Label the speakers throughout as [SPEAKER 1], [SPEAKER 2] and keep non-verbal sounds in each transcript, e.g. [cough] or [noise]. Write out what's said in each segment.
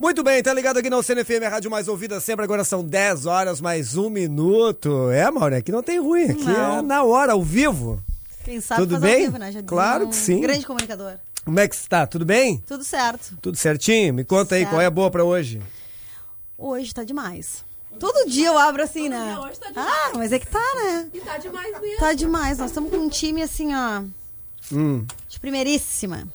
[SPEAKER 1] Muito bem, tá ligado aqui no CNFM, a rádio mais ouvida sempre. Agora são 10 horas mais um minuto. É, Mauro, aqui não tem ruim, aqui
[SPEAKER 2] Não.
[SPEAKER 1] é na hora, ao vivo.
[SPEAKER 2] Quem sabe
[SPEAKER 1] Tudo bem?
[SPEAKER 2] ao vivo, né?
[SPEAKER 1] Claro
[SPEAKER 2] um
[SPEAKER 1] que sim.
[SPEAKER 2] Grande comunicador.
[SPEAKER 1] Como é que está? Tudo bem?
[SPEAKER 2] Tudo certo.
[SPEAKER 1] Tudo certinho? Me conta aí,
[SPEAKER 2] Certo.
[SPEAKER 1] qual é a boa pra hoje?
[SPEAKER 2] Hoje tá demais. Todo dia eu abro assim, né?
[SPEAKER 3] dia hoje tá demais.
[SPEAKER 2] ah, mas é que tá, né?
[SPEAKER 3] E tá demais mesmo.
[SPEAKER 2] Tá demais. Nós estamos com um time assim, ó,
[SPEAKER 1] Hum,
[SPEAKER 2] de primeiríssima.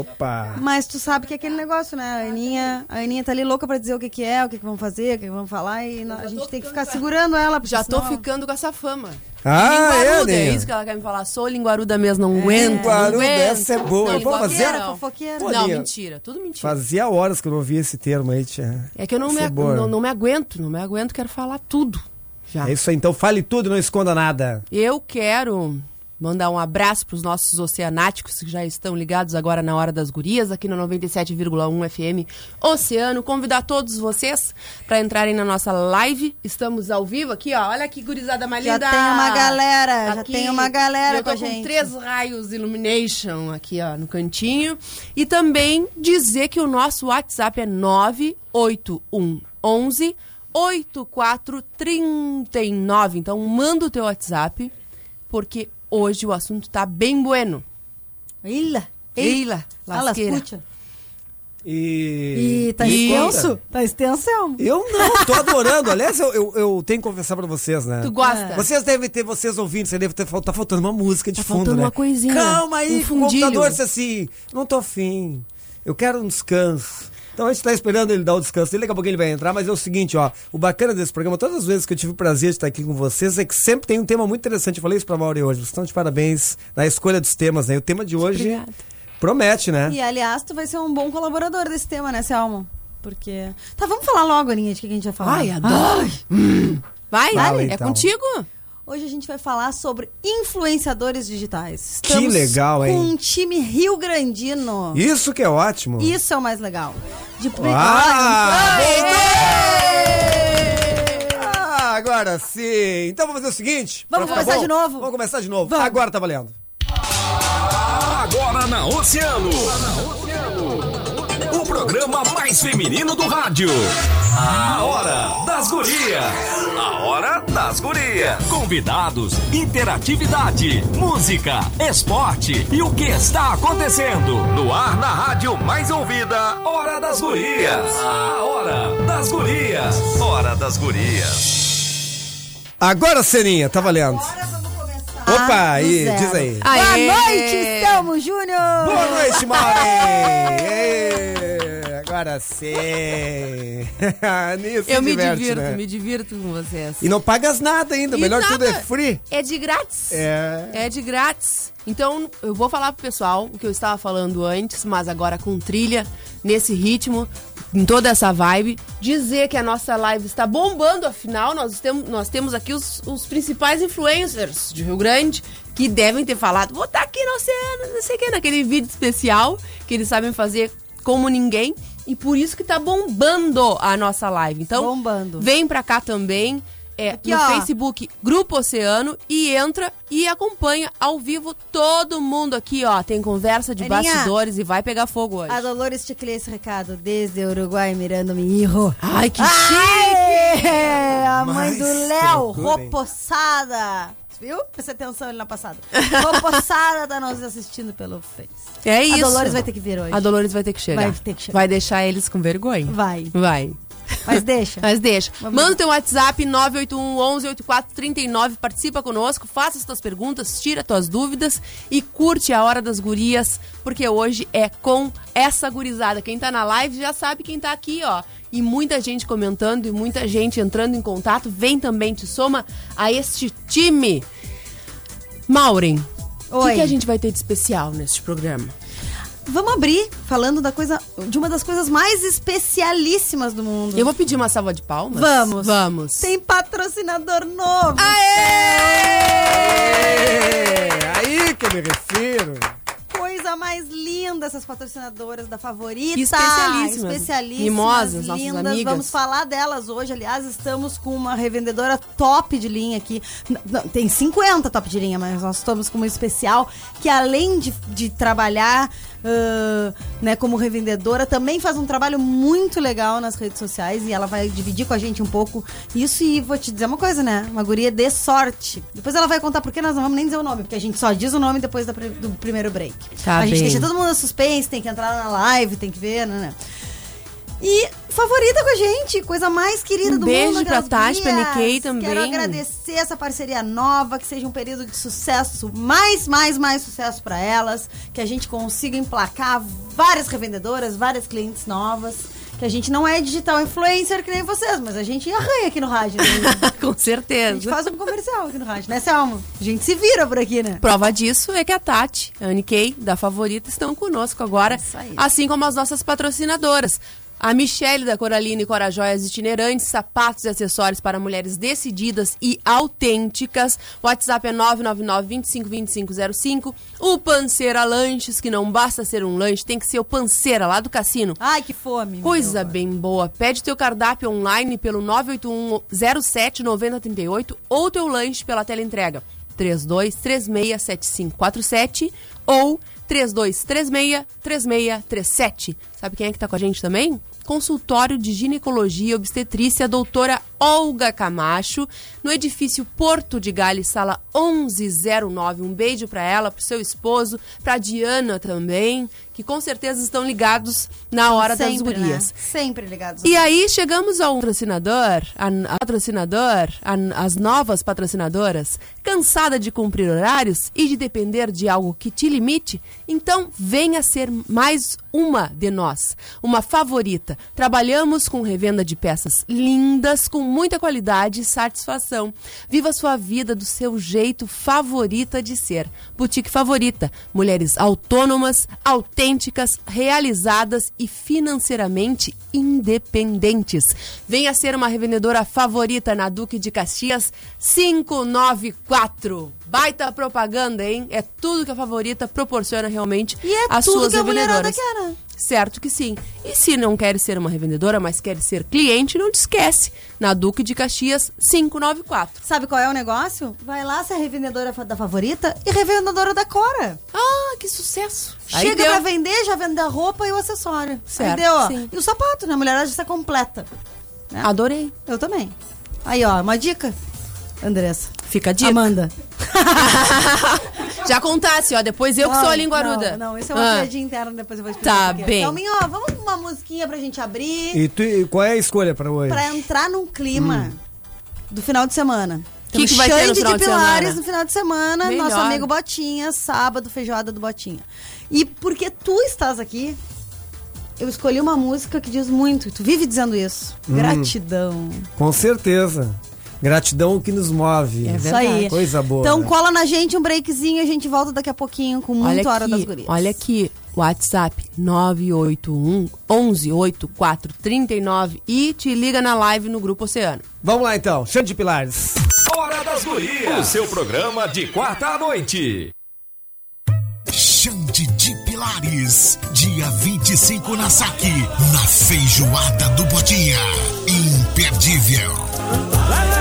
[SPEAKER 1] Opa.
[SPEAKER 2] Mas tu sabe que é aquele negócio, né? A Aninha, a Aninha tá ali louca pra dizer o que que é, o que que vão fazer, o que que vão falar e a gente tem que ficar segurando ela.
[SPEAKER 3] Já tô
[SPEAKER 2] senão-
[SPEAKER 3] ficando com essa fama.
[SPEAKER 1] Ah, é,
[SPEAKER 3] linguaruda, é,
[SPEAKER 1] Aninha?
[SPEAKER 3] isso que ela quer me falar. Sou linguaruda mesmo, não aguento.
[SPEAKER 1] Linguaruda,
[SPEAKER 3] não aguento.
[SPEAKER 1] essa é boa.
[SPEAKER 3] Não,
[SPEAKER 1] Eu vou fazer-
[SPEAKER 3] fofoqueira,
[SPEAKER 2] Fofoqueira,
[SPEAKER 3] não.
[SPEAKER 2] fofoqueira.
[SPEAKER 1] Pô,
[SPEAKER 3] Não, mentira. Tudo mentira.
[SPEAKER 1] Fazia horas que eu não ouvia esse termo aí, tia.
[SPEAKER 3] É que eu não me,
[SPEAKER 1] é
[SPEAKER 3] não, não me aguento, não me aguento, quero falar tudo. Já.
[SPEAKER 1] É isso aí, então fale tudo, não esconda nada.
[SPEAKER 3] Eu quero mandar um abraço para os nossos oceanáticos que já estão ligados agora na Hora das Gurias, aqui no 97,1 FM Oceano. Convidar todos vocês para entrarem na nossa live. Estamos ao vivo aqui, ó. Olha que gurizada mais
[SPEAKER 2] Já tem uma galera, já
[SPEAKER 3] Aqui.
[SPEAKER 2] tem uma galera
[SPEAKER 3] Eu tô
[SPEAKER 2] com gente.
[SPEAKER 3] três raios Illumination aqui, ó, no cantinho. E também dizer que o nosso WhatsApp é 98111 8439. Então manda o teu WhatsApp, porque hoje o assunto tá bem bueno.
[SPEAKER 2] Ilha.
[SPEAKER 3] Eila,
[SPEAKER 2] Alas,
[SPEAKER 3] lasqueira.
[SPEAKER 1] E.
[SPEAKER 2] E tá
[SPEAKER 3] E-
[SPEAKER 2] extenso? Tá extenso.
[SPEAKER 1] Eu não, tô adorando. Aliás, eu, eu, eu tenho que confessar pra vocês, né?
[SPEAKER 3] Tu gosta?
[SPEAKER 1] Vocês devem ter, vocês ouvindo, você deve ter tá faltando uma música de
[SPEAKER 3] Tá
[SPEAKER 1] fundo,
[SPEAKER 3] faltando
[SPEAKER 1] né?
[SPEAKER 3] uma coisinha,
[SPEAKER 1] Calma aí,
[SPEAKER 3] um
[SPEAKER 1] o
[SPEAKER 3] fundilho.
[SPEAKER 1] computador disse assim, não tô afim, eu quero um descanso. Então a gente tá esperando ele dar o descanso dele, daqui a pouco ele vai entrar, mas é o seguinte, ó, o bacana desse programa, todas as vezes que eu tive o prazer de estar aqui com vocês, é que sempre tem um tema muito interessante. Eu falei isso pra Mauri hoje, vocês estão de parabéns na escolha dos temas, né? E o tema de hoje
[SPEAKER 3] Obrigada.
[SPEAKER 1] promete, né?
[SPEAKER 2] E aliás, tu vai ser um bom colaborador desse tema, né, Selma? Porque. Tá, vamos falar logo, Aninha, de que a gente vai falar.
[SPEAKER 3] Ai, adoro. Hum. Vai,
[SPEAKER 1] Fala,
[SPEAKER 3] é
[SPEAKER 1] então.
[SPEAKER 3] contigo?
[SPEAKER 2] Hoje a gente vai falar sobre influenciadores digitais.
[SPEAKER 1] Que legal, hein?
[SPEAKER 2] Com um time rio grandino.
[SPEAKER 1] Isso que é ótimo.
[SPEAKER 2] Isso é o mais legal. De
[SPEAKER 1] Ah, Ah, agora sim. Então vamos fazer o seguinte.
[SPEAKER 2] Vamos
[SPEAKER 1] ficar
[SPEAKER 2] começar de novo?
[SPEAKER 1] Vamos começar de novo.
[SPEAKER 2] Vamos.
[SPEAKER 1] Agora tá valendo.
[SPEAKER 4] Agora na Oceano. O programa mais feminino do rádio. A Hora das Gurias. A Hora das Gurias. Convidados, interatividade, música, esporte e o que está acontecendo. No ar na rádio mais ouvida. Hora das Gurias. A Hora das Gurias. Hora das Gurias.
[SPEAKER 1] Agora, Seninha, tá valendo.
[SPEAKER 2] Agora vamos começar.
[SPEAKER 1] Opa, aí,
[SPEAKER 2] zero.
[SPEAKER 1] diz aí.
[SPEAKER 3] Aê!
[SPEAKER 2] Boa noite, Selmo Júnior!
[SPEAKER 1] Boa noite, Maureen. [laughs] Agora sim. [laughs] Nisso
[SPEAKER 3] Eu me
[SPEAKER 1] diverte,
[SPEAKER 3] divirto,
[SPEAKER 1] né?
[SPEAKER 3] me divirto com vocês.
[SPEAKER 1] E não pagas nada ainda.
[SPEAKER 3] E
[SPEAKER 1] melhor de tudo é
[SPEAKER 3] nada.
[SPEAKER 1] free.
[SPEAKER 3] É de grátis.
[SPEAKER 1] É.
[SPEAKER 3] É de grátis. Então, eu vou falar pro pessoal o que eu estava falando antes, mas agora com trilha, nesse ritmo, em toda essa vibe. Dizer que a nossa live está bombando, afinal, nós temos, nós temos aqui os, os principais influencers de Rio Grande que devem ter falado, vou estar aqui no oceano, não sei o que, naquele vídeo especial que eles sabem fazer como ninguém. E por isso que tá bombando a nossa live. Então,
[SPEAKER 2] Bombando.
[SPEAKER 3] vem pra cá também. É,
[SPEAKER 2] Aqui,
[SPEAKER 3] no
[SPEAKER 2] ó.
[SPEAKER 3] Facebook Grupo Oceano e entra e acompanha ao vivo todo mundo aqui, ó. Tem conversa de
[SPEAKER 2] Aninha.
[SPEAKER 3] bastidores e vai pegar fogo hoje.
[SPEAKER 2] A Dolores te esse recado desde o Uruguai, mirando mi hijo.
[SPEAKER 3] Ai, que
[SPEAKER 2] Ai, a mãe do Léo? Ropossada. Viu? Presta atenção ele na passada. Ropossada tá nos assistindo pelo Face.
[SPEAKER 3] É isso.
[SPEAKER 2] A Dolores vai ter que vir hoje.
[SPEAKER 3] A Dolores vai ter que chegar.
[SPEAKER 2] Vai ter que chegar.
[SPEAKER 3] Vai deixar eles com vergonha.
[SPEAKER 2] Vai.
[SPEAKER 3] Vai.
[SPEAKER 2] Mas deixa.
[SPEAKER 3] Mas deixa.
[SPEAKER 2] Vamos
[SPEAKER 3] Manda o teu WhatsApp 981 11 8439, participa conosco, faça as tuas perguntas, tira tuas dúvidas e curte a Hora das Gurias, porque hoje é com essa gurizada. Quem tá na live já sabe quem tá aqui, ó. E muita gente comentando e muita gente entrando em contato. Vem também, te soma a este time. Maureen, o que, que a gente vai ter de especial neste programa?
[SPEAKER 2] Vamos abrir falando da coisa, de uma das coisas mais especialíssimas do mundo.
[SPEAKER 3] Eu vou pedir uma salva de palmas.
[SPEAKER 2] Vamos.
[SPEAKER 3] Vamos.
[SPEAKER 2] Tem patrocinador novo.
[SPEAKER 1] É aí que eu me refiro.
[SPEAKER 2] Coisa mais linda essas patrocinadoras da favorita.
[SPEAKER 3] Especialíssimas.
[SPEAKER 2] Especialíssimas.
[SPEAKER 3] Mimosas, nossas
[SPEAKER 2] lindas.
[SPEAKER 3] amigas.
[SPEAKER 2] Vamos falar delas hoje. Aliás, estamos com uma revendedora top de linha aqui. Não, tem 50 top de linha, mas nós estamos com uma especial que além de, de trabalhar ah, né, como revendedora, também faz um trabalho muito legal nas redes sociais e ela vai dividir com a gente um pouco isso e vou te dizer uma coisa, né? Uma guria de sorte. Depois ela vai contar por que nós não vamos nem dizer o nome, porque a gente só diz o nome depois do primeiro break.
[SPEAKER 3] Tá
[SPEAKER 2] a gente
[SPEAKER 3] bem.
[SPEAKER 2] deixa todo mundo suspense, tem que entrar na live, tem que ver, né? né? E favorita com a gente, coisa mais querida
[SPEAKER 3] Um
[SPEAKER 2] do
[SPEAKER 3] beijo
[SPEAKER 2] mundo.
[SPEAKER 3] pra
[SPEAKER 2] aquelas
[SPEAKER 3] Tati, pra. Nikkei também.
[SPEAKER 2] Quero agradecer essa parceria nova, que seja um período de sucesso, mais, mais, mais sucesso pra elas, que a gente consiga emplacar várias revendedoras, várias clientes novas. Que a gente não é digital influencer que nem vocês, mas a gente arranha aqui no rádio. né? [laughs]
[SPEAKER 3] Com
[SPEAKER 2] A gente
[SPEAKER 3] certeza.
[SPEAKER 2] faz um comercial aqui no rádio, né, Selma? A gente se vira por aqui, né?
[SPEAKER 3] Prova disso é que a Tati, a Anne Kay, da Favorita, estão conosco agora.
[SPEAKER 2] Isso aí.
[SPEAKER 3] Assim como as nossas patrocinadoras. A Michele da Coraline e Corajóias Itinerantes, sapatos e acessórios para mulheres decididas e autênticas. O WhatsApp é 999-252505. O Panceira Lanches, que não basta ser um lanche, tem que ser o Panceira lá do cassino.
[SPEAKER 2] Ai, que fome.
[SPEAKER 3] Coisa
[SPEAKER 2] meu.
[SPEAKER 3] bem boa. Pede teu cardápio online pelo 981 07 9038 ou teu lanche pela teleentrega 32367547 ou 32363637. Sabe quem é que tá com a gente também? Consultório de Ginecologia e Obstetrícia, doutora Olga Camacho, no edifício Porto de Gales, sala 1109. Um beijo para ela, pro seu esposo, pra Diana também, que com certeza estão ligados na hora das
[SPEAKER 2] Sempre,
[SPEAKER 3] gurias.
[SPEAKER 2] né? Sempre ligados.
[SPEAKER 3] E aí chegamos ao patrocinador, a, a patrocinador, a- as novas patrocinadoras, cansada de cumprir horários e de depender de algo que te limite? Então venha ser mais uma de nós, uma favorita. Trabalhamos com revenda de peças lindas, com muita qualidade e satisfação. Viva sua vida do seu jeito favorita de ser. Boutique Favorita. Mulheres autônomas, autênticas, realizadas e financeiramente independentes. Venha ser uma revendedora favorita na Duque de Caxias 594. Baita propaganda, hein? É tudo que a favorita proporciona realmente
[SPEAKER 2] E é
[SPEAKER 3] às
[SPEAKER 2] tudo
[SPEAKER 3] suas
[SPEAKER 2] que a
[SPEAKER 3] revendedoras.
[SPEAKER 2] quer, né?
[SPEAKER 3] Certo que sim. E se não quer ser uma revendedora, mas quer ser cliente, não te esquece. Na Duque de Caxias 594.
[SPEAKER 2] Sabe qual é o negócio? Vai lá ser revendedora da favorita e revendedora da Cora.
[SPEAKER 3] Ah, que sucesso! Aí
[SPEAKER 2] Chega
[SPEAKER 3] deu.
[SPEAKER 2] pra vender, já vende a roupa e o acessório.
[SPEAKER 3] Certo,
[SPEAKER 2] Aí deu, ó.
[SPEAKER 3] sim.
[SPEAKER 2] E o sapato, né? A mulherada já está completa. né?
[SPEAKER 3] Adorei.
[SPEAKER 2] Eu também. Aí, ó, uma dica. Andressa.
[SPEAKER 3] Fica a dica.
[SPEAKER 2] Amanda. [laughs]
[SPEAKER 3] Já contasse, ó. Depois eu que sou a linguaruda.
[SPEAKER 2] Não, não, isso é uma
[SPEAKER 3] Ah.
[SPEAKER 2] piadinha interna, depois eu vou explicar.
[SPEAKER 3] Tá bem.
[SPEAKER 2] Selminha, ó, vamos uma musiquinha pra gente abrir.
[SPEAKER 1] E, tu, e qual é a escolha pra hoje?
[SPEAKER 2] Pra entrar num clima do final de semana.
[SPEAKER 3] Que que vai ter no final
[SPEAKER 2] de
[SPEAKER 3] de
[SPEAKER 2] Pilares
[SPEAKER 3] semana?
[SPEAKER 2] no final de semana,
[SPEAKER 3] Melhor.
[SPEAKER 2] nosso amigo Botinha, sábado, feijoada do Botinha. E porque tu estás aqui, eu escolhi uma música que diz muito, tu vive dizendo isso.
[SPEAKER 3] Hum.
[SPEAKER 2] Gratidão.
[SPEAKER 1] Com certeza. Gratidão que nos move.
[SPEAKER 3] É
[SPEAKER 2] Isso aí.
[SPEAKER 1] Coisa boa.
[SPEAKER 2] Então
[SPEAKER 1] né?
[SPEAKER 2] cola na gente um breakzinho, a gente volta daqui a pouquinho com muito
[SPEAKER 3] olha
[SPEAKER 2] Hora
[SPEAKER 3] aqui,
[SPEAKER 2] das Gurias.
[SPEAKER 3] Olha aqui, WhatsApp 981 11 84 39 e te liga na live no Grupo Oceano.
[SPEAKER 1] Vamos lá então, Xande de Pilares.
[SPEAKER 4] Hora das Gurias. O seu programa de quarta à noite.
[SPEAKER 5] Xande de Pilares, dia 25 na Saque, na feijoada do Botinha. Imperdível.
[SPEAKER 6] Muita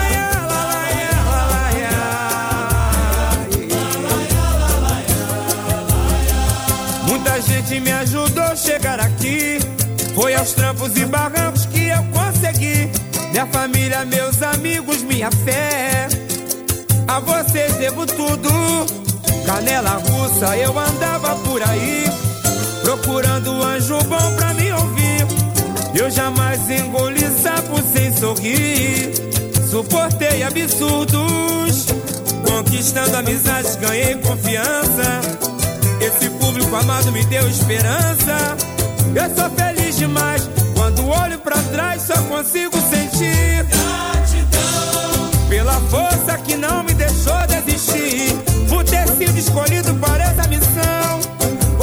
[SPEAKER 6] gente me ajudou a chegar aqui. Foi aos trampos e barrancos que eu consegui. Minha família, meus amigos, minha fé. A vocês devo tudo. Canela russa, eu andava por aí. Procurando um anjo bom pra me ouvir. Eu jamais engoli sapo sem sorrir. Suportei absurdos. Conquistando amizades, ganhei confiança. Esse público amado me deu esperança. Eu sou feliz demais. Quando olho pra trás, só consigo sentir gratidão pela força que não me deixou desistir. Por ter sido escolhido para essa missão.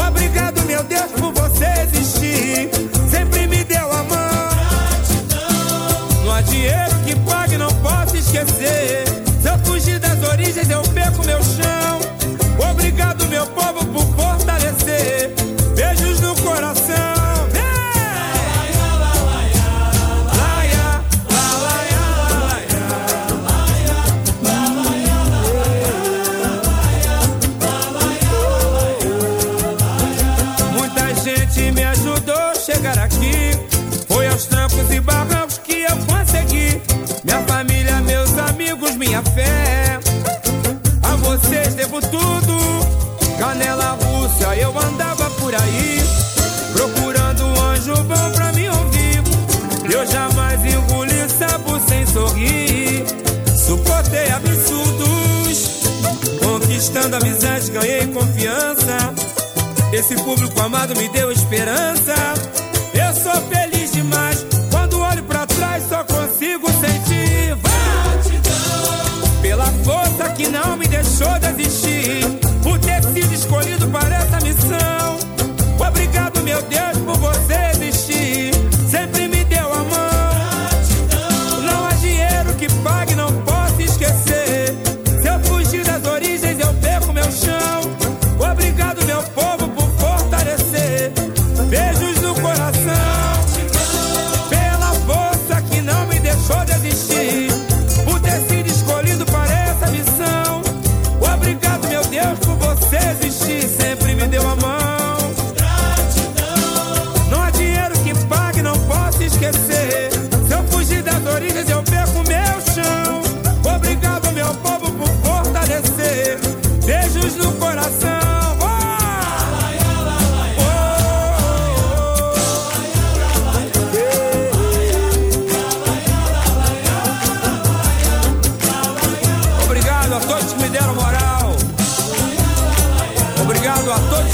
[SPEAKER 6] Obrigado, meu Deus, por você existir. Sempre me deu a mão. Não há dinheiro que pague, não posso esquecer. Se eu fugir das origens, eu perco meu chão. fé. A vocês devo tudo. Canela russa, eu andava por aí, procurando um anjo bom pra me ouvir. Eu jamais engoli sapo sem sorrir. Suportei absurdos, conquistando amizades, ganhei confiança. Esse público amado me deu esperança.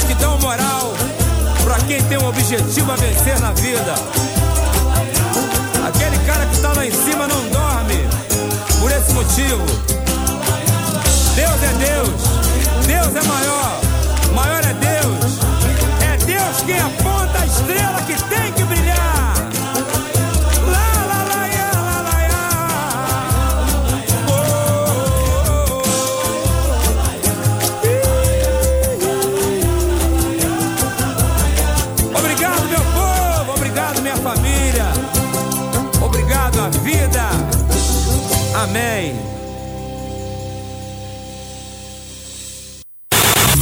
[SPEAKER 6] Que dão moral para quem tem um objetivo a vencer na vida. Aquele cara que tá lá em cima não dorme por esse motivo. Deus é Deus, Deus é maior, maior é Deus. É Deus quem aponta a estrela que tem que brilhar.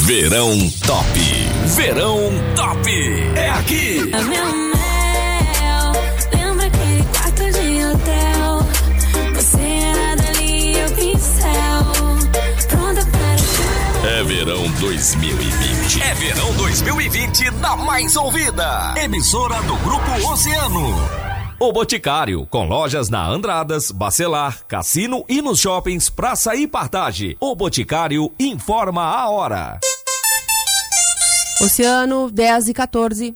[SPEAKER 4] Verão Top. Verão Top. É aqui.
[SPEAKER 7] Meu mel, lembra aquele quarto de hotel? Você era dali, eu pincel. Pronta para
[SPEAKER 4] É verão 2020. É verão 2020 da mais ouvida. Emissora do Grupo Oceano. O Boticário, com lojas na Andradas, Bacelar, Cassino e nos shoppings Praça e Partage. O Boticário informa a hora.
[SPEAKER 3] Oceano, 10 e 14.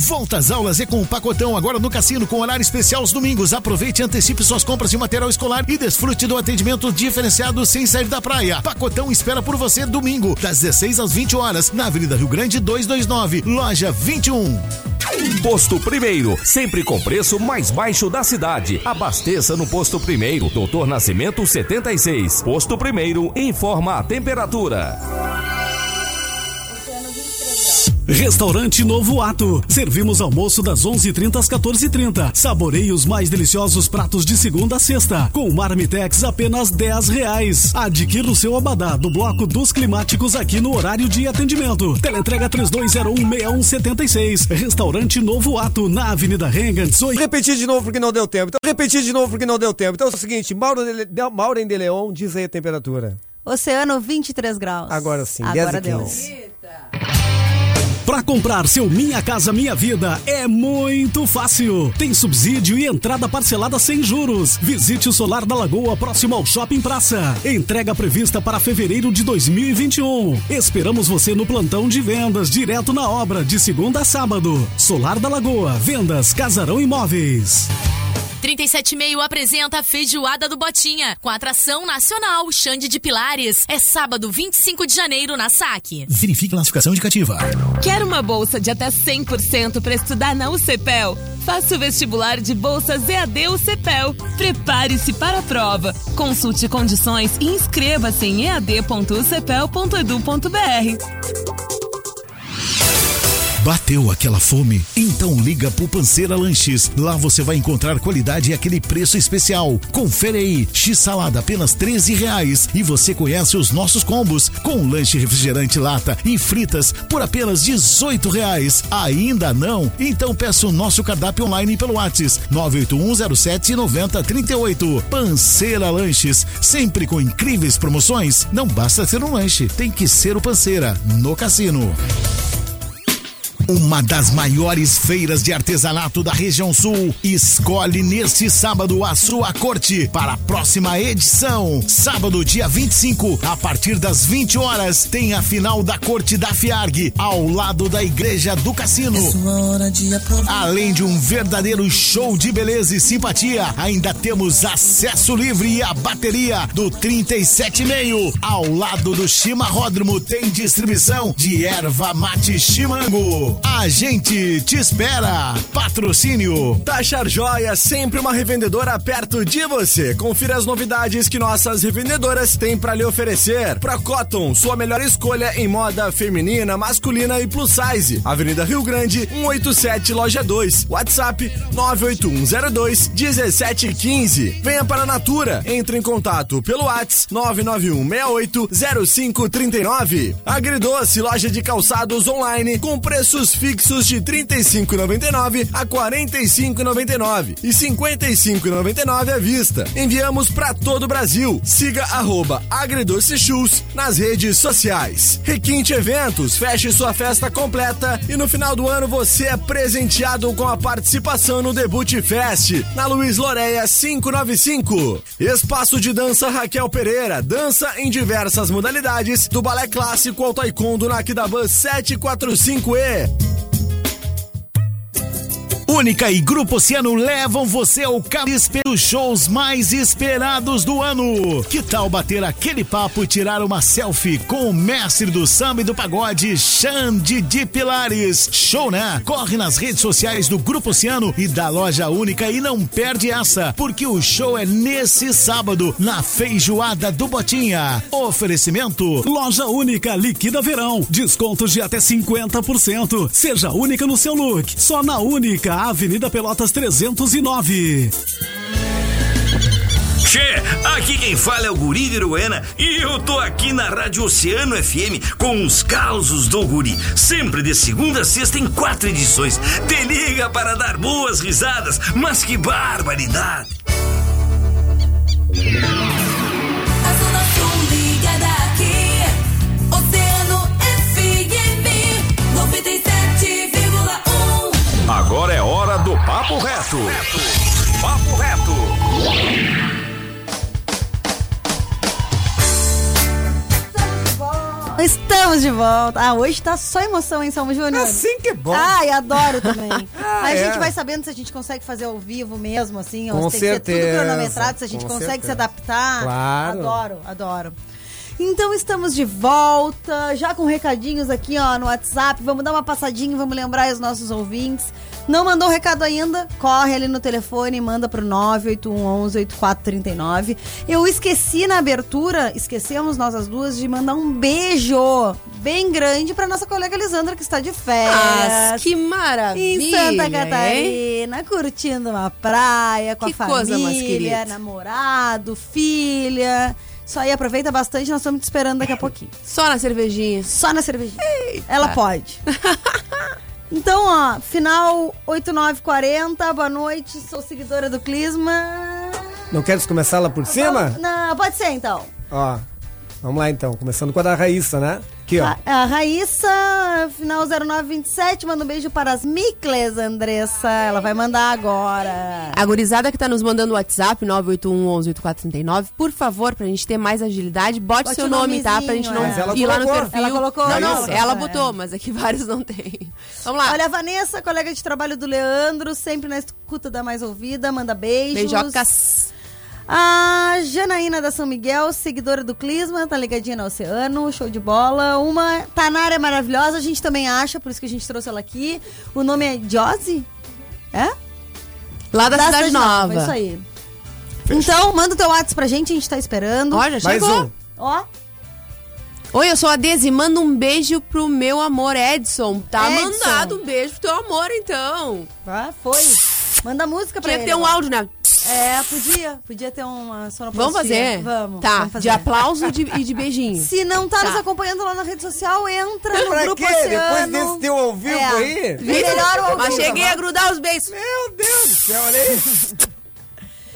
[SPEAKER 8] Volta às aulas é com o Pacotão, agora no Cassino, com horário especial aos domingos. Aproveite e antecipe suas compras de material escolar e desfrute do atendimento diferenciado sem sair da praia. Pacotão espera por você domingo, das 16 às 20 horas, na Avenida Rio Grande 229, loja 21.
[SPEAKER 4] Posto Primeiro, sempre com preço mais baixo da cidade. Abasteça no Posto Primeiro, Doutor Nascimento 76. Posto Primeiro, informa a temperatura.
[SPEAKER 9] Restaurante Novo Ato. Servimos almoço das 11:30 às 14:30. Saboreie os mais deliciosos pratos de segunda a sexta. Com Marmitex apenas 10 reais. Adquira o seu abadá do bloco dos climáticos aqui no horário de atendimento. Teleentrega 32016176. Restaurante Novo Ato na Avenida Rengens.
[SPEAKER 1] Vou repetir de novo porque não deu tempo. Então, repetir de novo porque não deu tempo. Então é o seguinte, Mauro de, Le- Maureen de Leon diz aí a temperatura.
[SPEAKER 2] Oceano 23 graus.
[SPEAKER 1] Agora sim,
[SPEAKER 2] Agora
[SPEAKER 1] 10 e
[SPEAKER 2] deu.
[SPEAKER 1] 15.
[SPEAKER 9] Para comprar seu Minha Casa Minha Vida é muito fácil. Tem subsídio e entrada parcelada sem juros. Visite o Solar da Lagoa próximo ao Shopping Praça. Entrega prevista para fevereiro de 2021. Esperamos você no plantão de vendas direto na obra de segunda a sábado. Solar da Lagoa, vendas Casarão Imóveis.
[SPEAKER 10] 37,5 apresenta a Feijoada do Botinha, com atração nacional Xande de Pilares. É sábado 25 de janeiro na SAC.
[SPEAKER 8] Verifique classificação indicativa.
[SPEAKER 11] Quer uma bolsa de até 100% para estudar na UCPEL? Faça o vestibular de bolsas EAD UCPEL. Prepare-se para a prova. Consulte condições e inscreva-se em ead.ucpel.edu.br.
[SPEAKER 8] Bateu aquela fome? Então liga pro Panceira Lanches. Lá você vai encontrar qualidade e aquele preço especial. Confere aí, x-salada apenas 13 reais. E você conhece os nossos combos com lanche refrigerante lata e fritas por apenas 18 reais. Ainda não? Então peça o nosso cardápio online pelo WhatsApp 981079038. Panceira Lanches, sempre com incríveis promoções. Não basta ser um lanche, tem que ser o Panceira no cassino. Uma das maiores feiras de artesanato da região sul, escolhe neste sábado a sua corte para a próxima edição. Sábado, dia 25, a partir das 20 horas, tem a final da corte da Fiarg, ao lado da Igreja do Cassino. Além de um verdadeiro show de beleza e simpatia, ainda temos acesso livre e a bateria do 37,5. Ao lado do Chimarródromo tem distribuição de erva mate chimango. A gente te espera. Patrocínio.
[SPEAKER 12] Taxar Joia, sempre uma revendedora perto de você. Confira as novidades que nossas revendedoras têm para lhe oferecer. Procotton, sua melhor escolha em moda feminina, masculina e plus size. Avenida Rio Grande, 187, loja 2. WhatsApp 98102 1715. Venha para a Natura. Entre em contato pelo WhatsApp 99168 0539. Agridoce, loja de calçados online com preços fixos de R$ 35,99 a R$ 45,99 e R$ 55,99 à vista. Enviamos para todo o Brasil. Siga arroba Shoes nas redes sociais. Requinte Eventos, feche sua festa completa e no final do ano você é presenteado com a participação no Debut Fest na Luiz Loreia 595. Espaço de dança Raquel Pereira, dança em diversas modalidades, do balé clássico ao taekwondo na Kidaban 745E.
[SPEAKER 8] Única e Grupo Oceano levam você ao Calis pelos shows mais esperados do ano. Que tal bater aquele papo e tirar uma selfie com o mestre do samba e do pagode, Xande de Pilares? Show, né? Corre nas redes sociais do Grupo Oceano e da Loja Única e não perde essa, porque o show é nesse sábado, na Feijoada do Botinha. Oferecimento
[SPEAKER 9] Loja Única Liquida Verão. Descontos de até 50%. Seja única no seu look. Só na Única, Avenida Pelotas 309.
[SPEAKER 13] Che, aqui quem fala é o Guri de Iruena e eu tô aqui na Rádio Oceano FM com os causos do Guri. Sempre de segunda a sexta em quatro edições. Te liga para dar boas risadas, mas que barbaridade!
[SPEAKER 7] A Zona Sul ligada aqui. Oceano FM 97,1.
[SPEAKER 4] Agora é Papo Reto. Papo Reto.
[SPEAKER 2] Estamos de volta. Ah, hoje tá só emoção, hein, Salmo Júnior?
[SPEAKER 1] Assim que é bom.
[SPEAKER 2] Ai, adoro também. [laughs]
[SPEAKER 1] Ah,
[SPEAKER 2] a
[SPEAKER 1] é.
[SPEAKER 2] gente vai sabendo se a gente consegue fazer ao vivo mesmo, assim, ou
[SPEAKER 1] Com
[SPEAKER 2] se tem que ser tudo
[SPEAKER 1] certeza,
[SPEAKER 2] cronometrado, se a gente
[SPEAKER 1] com
[SPEAKER 2] consegue se
[SPEAKER 1] certeza.
[SPEAKER 2] adaptar.
[SPEAKER 1] Claro.
[SPEAKER 2] Adoro, adoro. Então estamos de volta, já com recadinhos aqui, ó, no WhatsApp. Vamos dar uma passadinha, vamos lembrar os nossos ouvintes. Não mandou o recado ainda? Corre ali no telefone e manda pro 981118439. Eu esqueci na abertura, esquecemos nós as duas, de mandar um beijo bem grande pra nossa colega Lisandra, que está de férias.
[SPEAKER 3] Ah, que maravilha!
[SPEAKER 2] Em Santa
[SPEAKER 3] hein?
[SPEAKER 2] Catarina, curtindo uma praia com
[SPEAKER 3] Que
[SPEAKER 2] a família,
[SPEAKER 3] coisa
[SPEAKER 2] namorado, filha. Isso aí, aproveita bastante, nós estamos te esperando daqui a pouquinho.
[SPEAKER 3] Só na cervejinha.
[SPEAKER 2] Só na cervejinha. Ela pode. [laughs] Então, ó, final 8940, boa noite, sou seguidora do Clisma.
[SPEAKER 1] Não queres começar lá por cima?
[SPEAKER 2] Não, pode ser então.
[SPEAKER 1] Ó, vamos lá então. Começando com a da Raíssa, né? Aqui, ó.
[SPEAKER 2] A, a Raíssa, final 0927, manda um beijo para as Micles, Andressa. Ela vai mandar agora.
[SPEAKER 3] A gurizada que tá nos mandando o WhatsApp, 981-11-8439, por favor, pra gente ter mais agilidade, bote,
[SPEAKER 2] Bote
[SPEAKER 3] seu
[SPEAKER 2] o
[SPEAKER 3] nome, tá? Pra gente não
[SPEAKER 1] é.
[SPEAKER 3] Ir lá no
[SPEAKER 1] colocou.
[SPEAKER 3] perfil.
[SPEAKER 2] Ela colocou,
[SPEAKER 3] Não, não, ela
[SPEAKER 2] É.
[SPEAKER 3] botou, mas aqui vários não tem. Vamos lá.
[SPEAKER 2] Olha, a Vanessa, colega de trabalho do Leandro, sempre na escuta da mais ouvida, manda beijos.
[SPEAKER 3] Beijocas.
[SPEAKER 2] A Janaína da São Miguel, seguidora do Clisma, tá ligadinha no Oceano, show de bola. Uma Tanara é maravilhosa, a gente também acha, por isso que a gente trouxe ela aqui. O nome é Josie? É?
[SPEAKER 3] Lá da, Cidade Nova.
[SPEAKER 2] Isso aí. Então, manda o teu WhatsApp pra gente, a gente tá esperando.
[SPEAKER 3] Olha,
[SPEAKER 1] Mais
[SPEAKER 3] chegou.
[SPEAKER 1] um.
[SPEAKER 2] Ó,
[SPEAKER 3] Oi, eu sou a Desi. Manda um beijo pro meu amor Edson. Tá
[SPEAKER 2] Edson.
[SPEAKER 3] mandado um beijo pro teu amor, então.
[SPEAKER 2] ah, foi. Manda música pra
[SPEAKER 3] Tinha que
[SPEAKER 2] ele.
[SPEAKER 3] ter um áudio, né?
[SPEAKER 2] É, podia. Podia ter uma sonoplastia.
[SPEAKER 3] Vamos fazer?
[SPEAKER 2] Vamos.
[SPEAKER 3] Tá,
[SPEAKER 2] vamos fazer.
[SPEAKER 3] de aplauso e de, e de beijinho.
[SPEAKER 2] Se não tá,
[SPEAKER 3] Tá.
[SPEAKER 2] nos acompanhando lá na rede social, entra no
[SPEAKER 1] Pra
[SPEAKER 2] Grupo
[SPEAKER 1] quê?
[SPEAKER 2] Oceano.
[SPEAKER 1] Depois desse teu ao vivo
[SPEAKER 2] É.
[SPEAKER 1] aí?
[SPEAKER 2] Melhor o ao
[SPEAKER 3] Mas
[SPEAKER 2] vivo.
[SPEAKER 3] cheguei a grudar os beijos.
[SPEAKER 1] Meu Deus do céu, olha aí.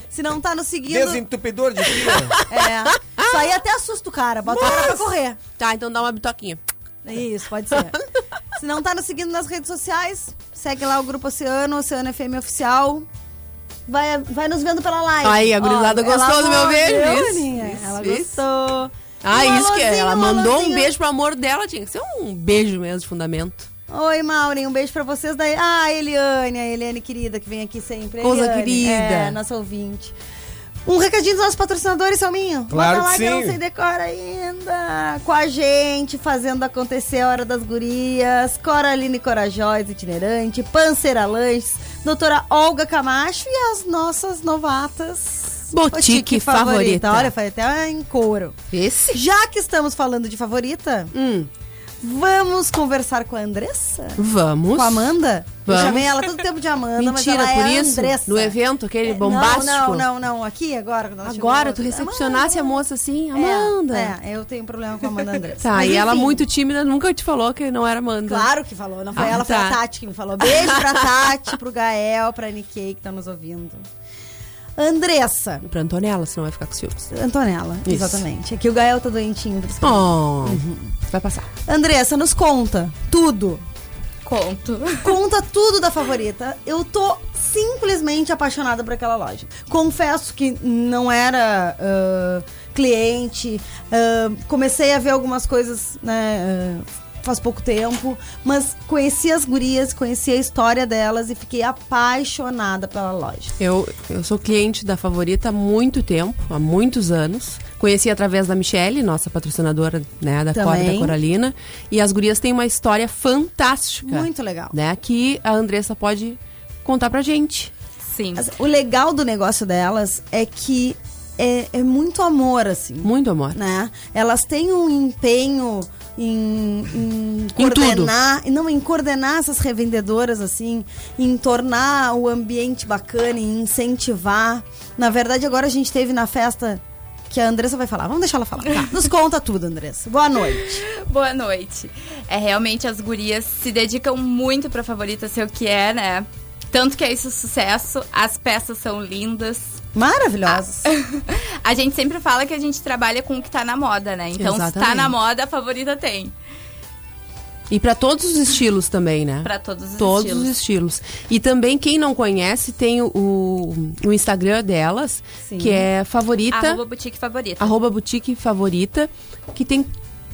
[SPEAKER 2] Se não tá nos seguindo.
[SPEAKER 1] Desentupidor de fila. [laughs]
[SPEAKER 2] É. Isso aí até assusta o cara. Bota o cara pra correr.
[SPEAKER 3] Tá, então dá uma bitoquinha.
[SPEAKER 2] Isso, pode ser. [laughs] Se não tá nos seguindo nas redes sociais, segue lá o Grupo Oceano, Oceano FM Oficial. Vai, vai nos vendo pela live.
[SPEAKER 3] Aí, a gurizada gostou
[SPEAKER 2] ela
[SPEAKER 3] do meu beijo, isso, isso,
[SPEAKER 2] Ela
[SPEAKER 3] isso.
[SPEAKER 2] gostou.
[SPEAKER 3] Ah,
[SPEAKER 2] Um
[SPEAKER 3] isso que é. Ela
[SPEAKER 2] um
[SPEAKER 3] mandou um beijo pro amor dela, tinha que ser um beijo mesmo de fundamento.
[SPEAKER 2] Oi, Maureen, um beijo pra vocês daí. Ah, a Eliane, a Eliane querida, que vem aqui sempre.
[SPEAKER 3] Coisa
[SPEAKER 2] Eliane,
[SPEAKER 3] querida.
[SPEAKER 2] É, nossa ouvinte. Um recadinho dos nossos patrocinadores, Salminho.
[SPEAKER 1] Claro
[SPEAKER 2] Bota lá
[SPEAKER 1] que
[SPEAKER 2] que eu não
[SPEAKER 1] sim.
[SPEAKER 2] sei decora ainda. Com a gente, fazendo acontecer a Hora das Gurias. Coraline Corajosa, itinerante. Panceira Lanches. Doutora Olga Camacho e as nossas novatas.
[SPEAKER 3] Boutique favorita.
[SPEAKER 2] Olha, foi até em couro.
[SPEAKER 3] Esse?
[SPEAKER 2] Já que estamos falando de favorita,
[SPEAKER 3] Hum,
[SPEAKER 2] vamos conversar com a Andressa?
[SPEAKER 3] vamos.
[SPEAKER 2] Com a Amanda?
[SPEAKER 3] Vamos.
[SPEAKER 2] Eu chamei ela todo tempo de Amanda,
[SPEAKER 3] Mentira,
[SPEAKER 2] mas ela
[SPEAKER 3] por
[SPEAKER 2] é
[SPEAKER 3] isso?
[SPEAKER 2] Andressa.
[SPEAKER 3] No evento, aquele
[SPEAKER 2] É,
[SPEAKER 3] bombástico?
[SPEAKER 2] Não, não, não, não. Aqui, agora.
[SPEAKER 3] Agora, tu recepcionasse a moça assim,
[SPEAKER 2] Amanda.
[SPEAKER 3] Amanda.
[SPEAKER 2] É, é, eu tenho problema com a Amanda Andressa. [laughs]
[SPEAKER 3] Tá,
[SPEAKER 2] Mas,
[SPEAKER 3] e ela muito tímida, nunca te falou que não era Amanda.
[SPEAKER 2] Claro que falou, não foi
[SPEAKER 3] Ah,
[SPEAKER 2] ela, foi
[SPEAKER 3] tá.
[SPEAKER 2] a Tati que me falou. Beijo pra [laughs] Tati, pro Gael, pra Nikkei que tá nos ouvindo. Andressa.
[SPEAKER 3] Pra Antonella, senão vai ficar com ciúmes.
[SPEAKER 2] Antonella,
[SPEAKER 3] Isso.
[SPEAKER 2] exatamente. Aqui o Gael tá doentinho. que-
[SPEAKER 3] Oh, vai passar.
[SPEAKER 2] Andressa, nos conta tudo.
[SPEAKER 14] Conto. [laughs]
[SPEAKER 2] Conta tudo da favorita. Eu tô simplesmente apaixonada por aquela loja. Confesso que não era ah, cliente. ah, comecei a ver algumas coisas, né? ah, faz pouco tempo, mas conheci as gurias, conheci a história delas e fiquei apaixonada pela loja.
[SPEAKER 3] Eu, eu sou cliente da Favorita há muito tempo, há muitos anos. Conheci através da Michelle, nossa patrocinadora né, da Cor
[SPEAKER 2] Também.
[SPEAKER 3] da Coralina. E as gurias têm uma história fantástica.
[SPEAKER 2] Muito legal.
[SPEAKER 3] Né, que a Andressa pode contar pra gente.
[SPEAKER 14] Sim.
[SPEAKER 2] Mas O legal do negócio delas é que é, é muito amor, assim.
[SPEAKER 3] Muito amor.
[SPEAKER 2] né? Elas têm um empenho em, em
[SPEAKER 3] Em
[SPEAKER 2] coordenar, não em coordenar essas revendedoras assim, em tornar o ambiente bacana, em incentivar. Na verdade, agora a gente teve na festa que a Andressa vai falar. Vamos deixar ela falar. Tá. [laughs] Nos conta tudo, Andressa. Boa noite.
[SPEAKER 14] Boa noite. É realmente as gurias se dedicam muito pra favorita ser o que é, né? Tanto que é isso sucesso, as peças são lindas.
[SPEAKER 2] Maravilhosas. [laughs]
[SPEAKER 14] A gente sempre fala que a gente trabalha com o que tá na moda, né? Então, se tá
[SPEAKER 3] Exatamente.
[SPEAKER 14] na moda, a favorita tem.
[SPEAKER 3] E pra todos os estilos também, né?
[SPEAKER 14] Pra todos os
[SPEAKER 3] Todos
[SPEAKER 14] estilos.
[SPEAKER 3] os estilos. E também, quem não conhece, tem o, o, o Instagram delas,
[SPEAKER 2] Sim.
[SPEAKER 3] que é favorita.
[SPEAKER 14] Arroba boutique favorita.
[SPEAKER 3] arroba boutique favorita, que tem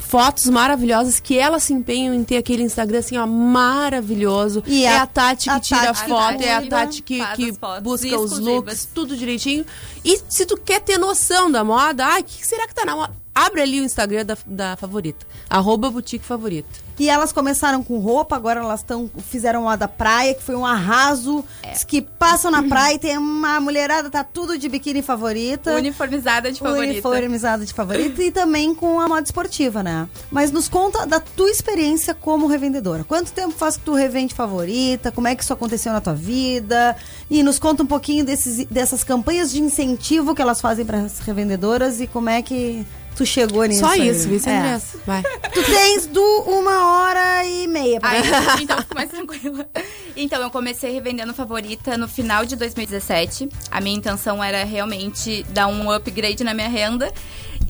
[SPEAKER 3] fotos maravilhosas que elas se empenham em ter aquele Instagram assim, ó, maravilhoso.
[SPEAKER 2] E
[SPEAKER 3] é
[SPEAKER 2] a-
[SPEAKER 3] a, Tati que
[SPEAKER 2] a
[SPEAKER 3] tira
[SPEAKER 2] Tati que
[SPEAKER 3] foto, é a Tati que, que busca os looks, tudo direitinho. E se tu quer ter noção da moda, ai, o que será que tá na moda? Abre ali o Instagram da, da favorita. Arroba boutique favorita.
[SPEAKER 2] E elas começaram com roupa, agora elas tão, fizeram a da praia, que foi um arraso.
[SPEAKER 14] É.
[SPEAKER 2] Que passam na praia e tem uma mulherada, tá tudo de biquíni favorita.
[SPEAKER 14] Uniformizada de favorita.
[SPEAKER 2] Uniformizada de favorita e também com a moda esportiva, né? Mas nos conta da tua experiência como revendedora. Quanto tempo faz que tu revende favorita? Como é que isso aconteceu na tua vida? E nos conta um pouquinho desses, dessas campanhas de incentivo que elas fazem para as revendedoras e como é que tu chegou nisso.
[SPEAKER 3] Só isso, vice
[SPEAKER 2] É.
[SPEAKER 3] Andressa. Vai.
[SPEAKER 2] Tu tens do uma hora e meia pra
[SPEAKER 14] Ai, [laughs] então fico mais tranquila. Então, eu comecei revendendo favorita no final de 2017. A minha intenção era realmente dar um upgrade na minha renda.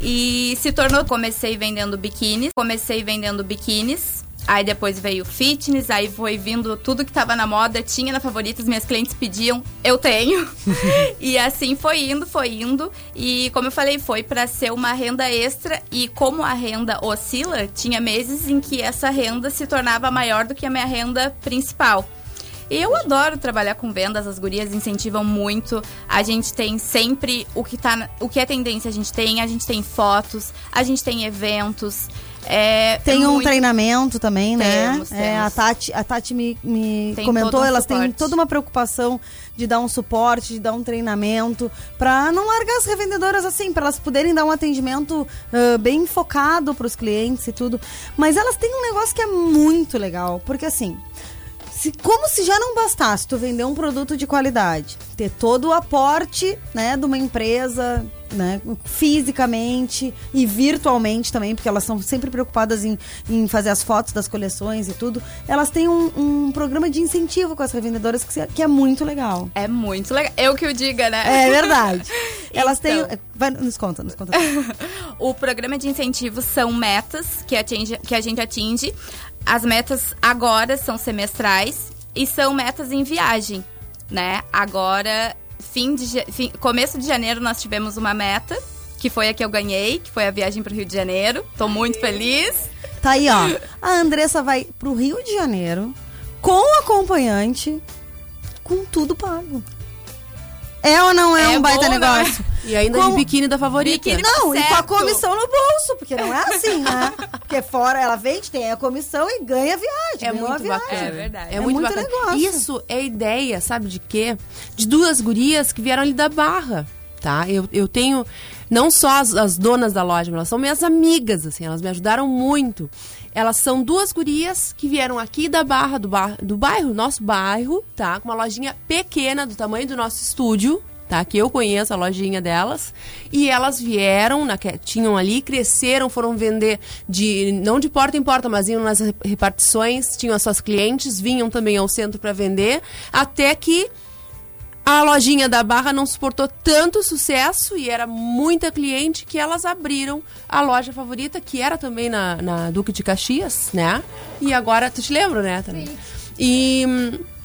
[SPEAKER 14] E se tornou. Comecei vendendo biquínis. Comecei vendendo biquínis. Aí depois veio fitness, aí foi vindo tudo que tava na moda, tinha na favorita, meus clientes pediam, eu tenho. [laughs] e assim foi indo, foi indo. E como eu falei, foi para ser uma renda extra. E como a renda oscila, tinha meses em que essa renda se tornava maior do que a minha renda principal. E eu adoro trabalhar com vendas, as gurias incentivam muito. A gente tem sempre o que tá, o que é tendência, a gente tem, a gente tem fotos, a gente tem eventos. É,
[SPEAKER 2] Tem um
[SPEAKER 14] muito-
[SPEAKER 2] treinamento também, né?
[SPEAKER 14] Temos,
[SPEAKER 2] É, a
[SPEAKER 14] temos.
[SPEAKER 2] Tati, a Tati me, me comentou,
[SPEAKER 14] um
[SPEAKER 2] elas têm
[SPEAKER 14] suporte.
[SPEAKER 2] toda uma preocupação de dar um suporte, de dar um treinamento, pra não largar as revendedoras assim, pra elas poderem dar um atendimento ah, bem focado pros clientes e tudo. Mas elas têm um negócio que é muito legal, porque assim, se- como se já não bastasse tu vender um produto de qualidade, ter todo o aporte, né, de uma empresa, né, fisicamente e virtualmente também, porque elas são sempre preocupadas em, em fazer as fotos das coleções e tudo, elas têm um, um programa de incentivo com as revendedoras que, que é muito legal.
[SPEAKER 14] É muito legal. Eu que o diga, né?
[SPEAKER 2] É verdade. [laughs] Elas têm.
[SPEAKER 14] Então.
[SPEAKER 2] Vai, nos conta, nos conta. [laughs]
[SPEAKER 14] O programa de incentivo são metas que, atinge, que a gente atinge. As metas agora são semestrais e são metas em viagem, né? Agora, fim de, fim- começo de janeiro, nós tivemos uma meta, que foi a que eu ganhei, que foi a viagem para o Rio de Janeiro. Tô muito feliz.
[SPEAKER 2] Tá aí, ó. A Andressa vai pro Rio de Janeiro com acompanhante, com tudo pago. É ou não é,
[SPEAKER 3] É
[SPEAKER 2] um baita
[SPEAKER 3] né?
[SPEAKER 2] negócio?
[SPEAKER 3] E ainda de biquíni da favorita.
[SPEAKER 2] Não, e com a comissão no bolso, porque não é assim, né? [laughs] Porque fora ela vende, tem a comissão e ganha a viagem.
[SPEAKER 3] É muito
[SPEAKER 2] viagem.
[SPEAKER 3] bacana.
[SPEAKER 14] É verdade.
[SPEAKER 3] É,
[SPEAKER 2] É
[SPEAKER 3] muito,
[SPEAKER 2] muito
[SPEAKER 3] bacana.
[SPEAKER 2] negócio.
[SPEAKER 3] Isso é ideia, sabe de quê? De duas gurias que vieram ali da Barra, tá? Eu, eu tenho não só as, as donas da loja, mas elas são minhas amigas, assim, elas me ajudaram muito. Elas são duas gurias que vieram aqui da Barra, do, bar, do bairro, nosso bairro, tá? Com uma lojinha pequena, do tamanho do nosso estúdio, tá? Que eu conheço a lojinha delas. E elas vieram, na, tinham ali, cresceram, foram vender de não de porta em porta, mas iam nas re- repartições, tinham as suas clientes, vinham também ao centro para vender, até que a lojinha da Barra não suportou tanto sucesso e era muita cliente que elas abriram a loja favorita, que era também na, na Duque de Caxias, né? E agora, tu te lembra, né? Também. E,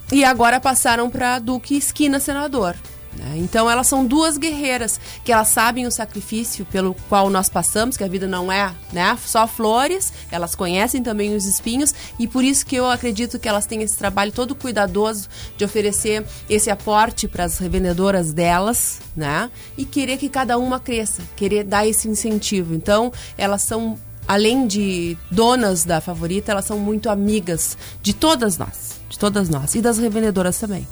[SPEAKER 3] e agora passaram para Duque Esquina Senador. Né? Então elas são duas guerreiras que elas sabem o sacrifício pelo qual nós passamos, que a vida não é né, só flores, elas conhecem também os espinhos e por isso que eu acredito que elas têm esse trabalho todo cuidadoso de oferecer esse aporte para as revendedoras delas, né? E querer que cada uma cresça, querer dar esse incentivo. Então elas são além de donas da favorita, elas são muito amigas de todas nós, de todas nós e das revendedoras também.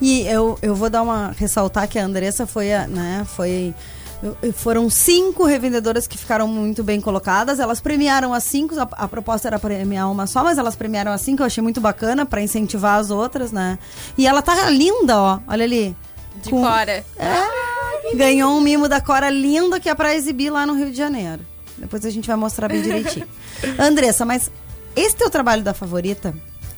[SPEAKER 2] E eu, eu vou dar uma. ressaltar que a Andressa foi a, né? Foi. Foram cinco revendedoras que ficaram muito bem colocadas. Elas premiaram as cinco. A, a proposta era premiar uma só, mas elas premiaram as cinco. Eu achei muito bacana para incentivar as outras, né? E ela tá linda, ó. Olha ali.
[SPEAKER 14] De
[SPEAKER 2] Com-
[SPEAKER 14] Cora.
[SPEAKER 2] É, ganhou um mimo da Cora lindo que é pra exibir lá no Rio de Janeiro. Depois a gente vai mostrar bem direitinho. [laughs] Andressa, mas esse teu trabalho da favorita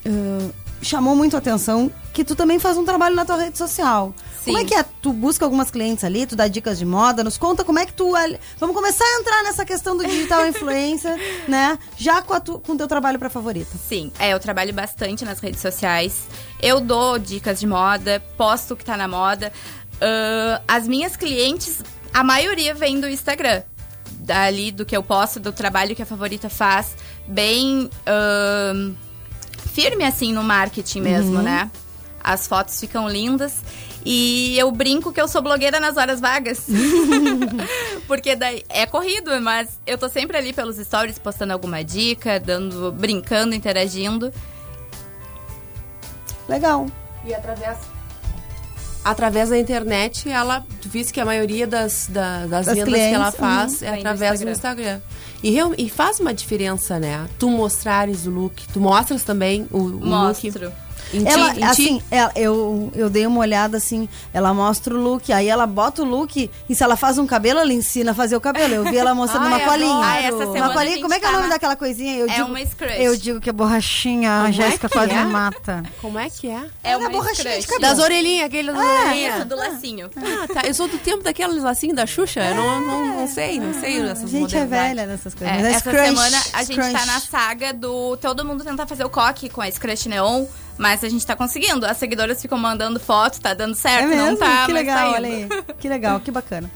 [SPEAKER 2] ãh, chamou muito a atenção que tu também faz um trabalho na tua rede social. Como é que é? Tu busca algumas clientes ali, tu dá dicas de moda, nos conta como é que tu. Vamos começar a entrar nessa questão do digital [laughs] influencer, né? Já com, tu, com o teu trabalho pra favorita.
[SPEAKER 14] Sim, é, eu trabalho bastante nas redes sociais. Eu dou dicas de moda, posto o que tá na moda. Ahn, as minhas clientes, a maioria vem do Instagram. Dali do que eu posto, do trabalho que a favorita faz. Bem ahn, firme assim no marketing mesmo,
[SPEAKER 2] Uhum.
[SPEAKER 14] né? As fotos ficam lindas. E eu brinco que eu sou blogueira nas horas vagas. [laughs] Porque daí é corrido, mas eu tô sempre ali pelos stories postando alguma dica, dando, brincando, interagindo.
[SPEAKER 2] Legal.
[SPEAKER 3] E através através da internet, ela tu viste que a maioria das, da- das,
[SPEAKER 2] Das
[SPEAKER 3] vendas que ela
[SPEAKER 2] clientes,
[SPEAKER 3] faz
[SPEAKER 2] uhum.
[SPEAKER 3] é através do Instagram. E, real- e faz uma diferença, né? Tu mostrares o look, tu mostras também o, o look. Em ti-
[SPEAKER 2] Ela,
[SPEAKER 3] em ti-
[SPEAKER 2] assim, ela- eu, eu dei uma olhada assim, ela mostra o look, aí ela bota o look e se ela faz um cabelo, ela ensina a fazer o cabelo. Eu vi ela mostrando [laughs]
[SPEAKER 3] Ai,
[SPEAKER 2] uma colinha.
[SPEAKER 14] Ah, essa
[SPEAKER 2] uma
[SPEAKER 14] semana a
[SPEAKER 2] colinha, como é que é o
[SPEAKER 14] tá
[SPEAKER 2] nome daquela coisinha? Eu
[SPEAKER 14] É
[SPEAKER 2] digo,
[SPEAKER 14] uma scrunch.
[SPEAKER 2] Eu digo que é borrachinha, a
[SPEAKER 3] Como é
[SPEAKER 2] Jéssica
[SPEAKER 3] que
[SPEAKER 2] quase
[SPEAKER 3] é?
[SPEAKER 2] me mata.
[SPEAKER 3] Como é que é?
[SPEAKER 14] É uma
[SPEAKER 2] borrachinha de cabelo.
[SPEAKER 3] Das orelhinhas, aquele das orelhinhas.
[SPEAKER 14] Isso, do lacinho.
[SPEAKER 3] Ah, tá. Eu sou do tempo daqueles lacinhos da Xuxa. Eu não, não, não sei, não sei
[SPEAKER 2] A
[SPEAKER 3] essas
[SPEAKER 2] gente é velha nessas coisas.
[SPEAKER 14] É,
[SPEAKER 2] mas é
[SPEAKER 14] essa
[SPEAKER 2] scrunch,
[SPEAKER 14] semana a gente tá na saga do todo mundo tentar fazer o coque com a Scratch Neon, mas a gente tá conseguindo. As seguidoras ficam mandando foto, tá dando certo,
[SPEAKER 2] É mesmo?
[SPEAKER 14] não tá,
[SPEAKER 2] que
[SPEAKER 14] mas
[SPEAKER 2] legal,
[SPEAKER 14] tá
[SPEAKER 2] olha aí. Que legal, que bacana.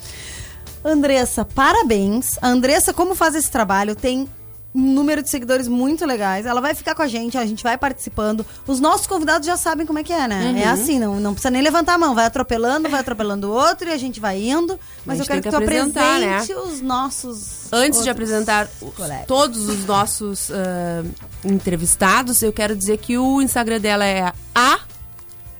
[SPEAKER 2] Andressa, parabéns. A Andressa, como faz esse trabalho, tem um número de seguidores muito legais. Ela vai ficar com a gente, a gente vai participando. Os nossos convidados já sabem como é que é, né?
[SPEAKER 3] Uhum.
[SPEAKER 2] É assim, não, não precisa nem levantar a mão. Vai atropelando, vai atropelando o outro e a gente vai indo. Mas eu quero que,
[SPEAKER 3] que
[SPEAKER 2] tu
[SPEAKER 3] apresentar, né?
[SPEAKER 2] apresente os nossos.
[SPEAKER 3] Antes de apresentar os- todos os nossos ah, entrevistados, eu quero dizer que o Instagram dela é a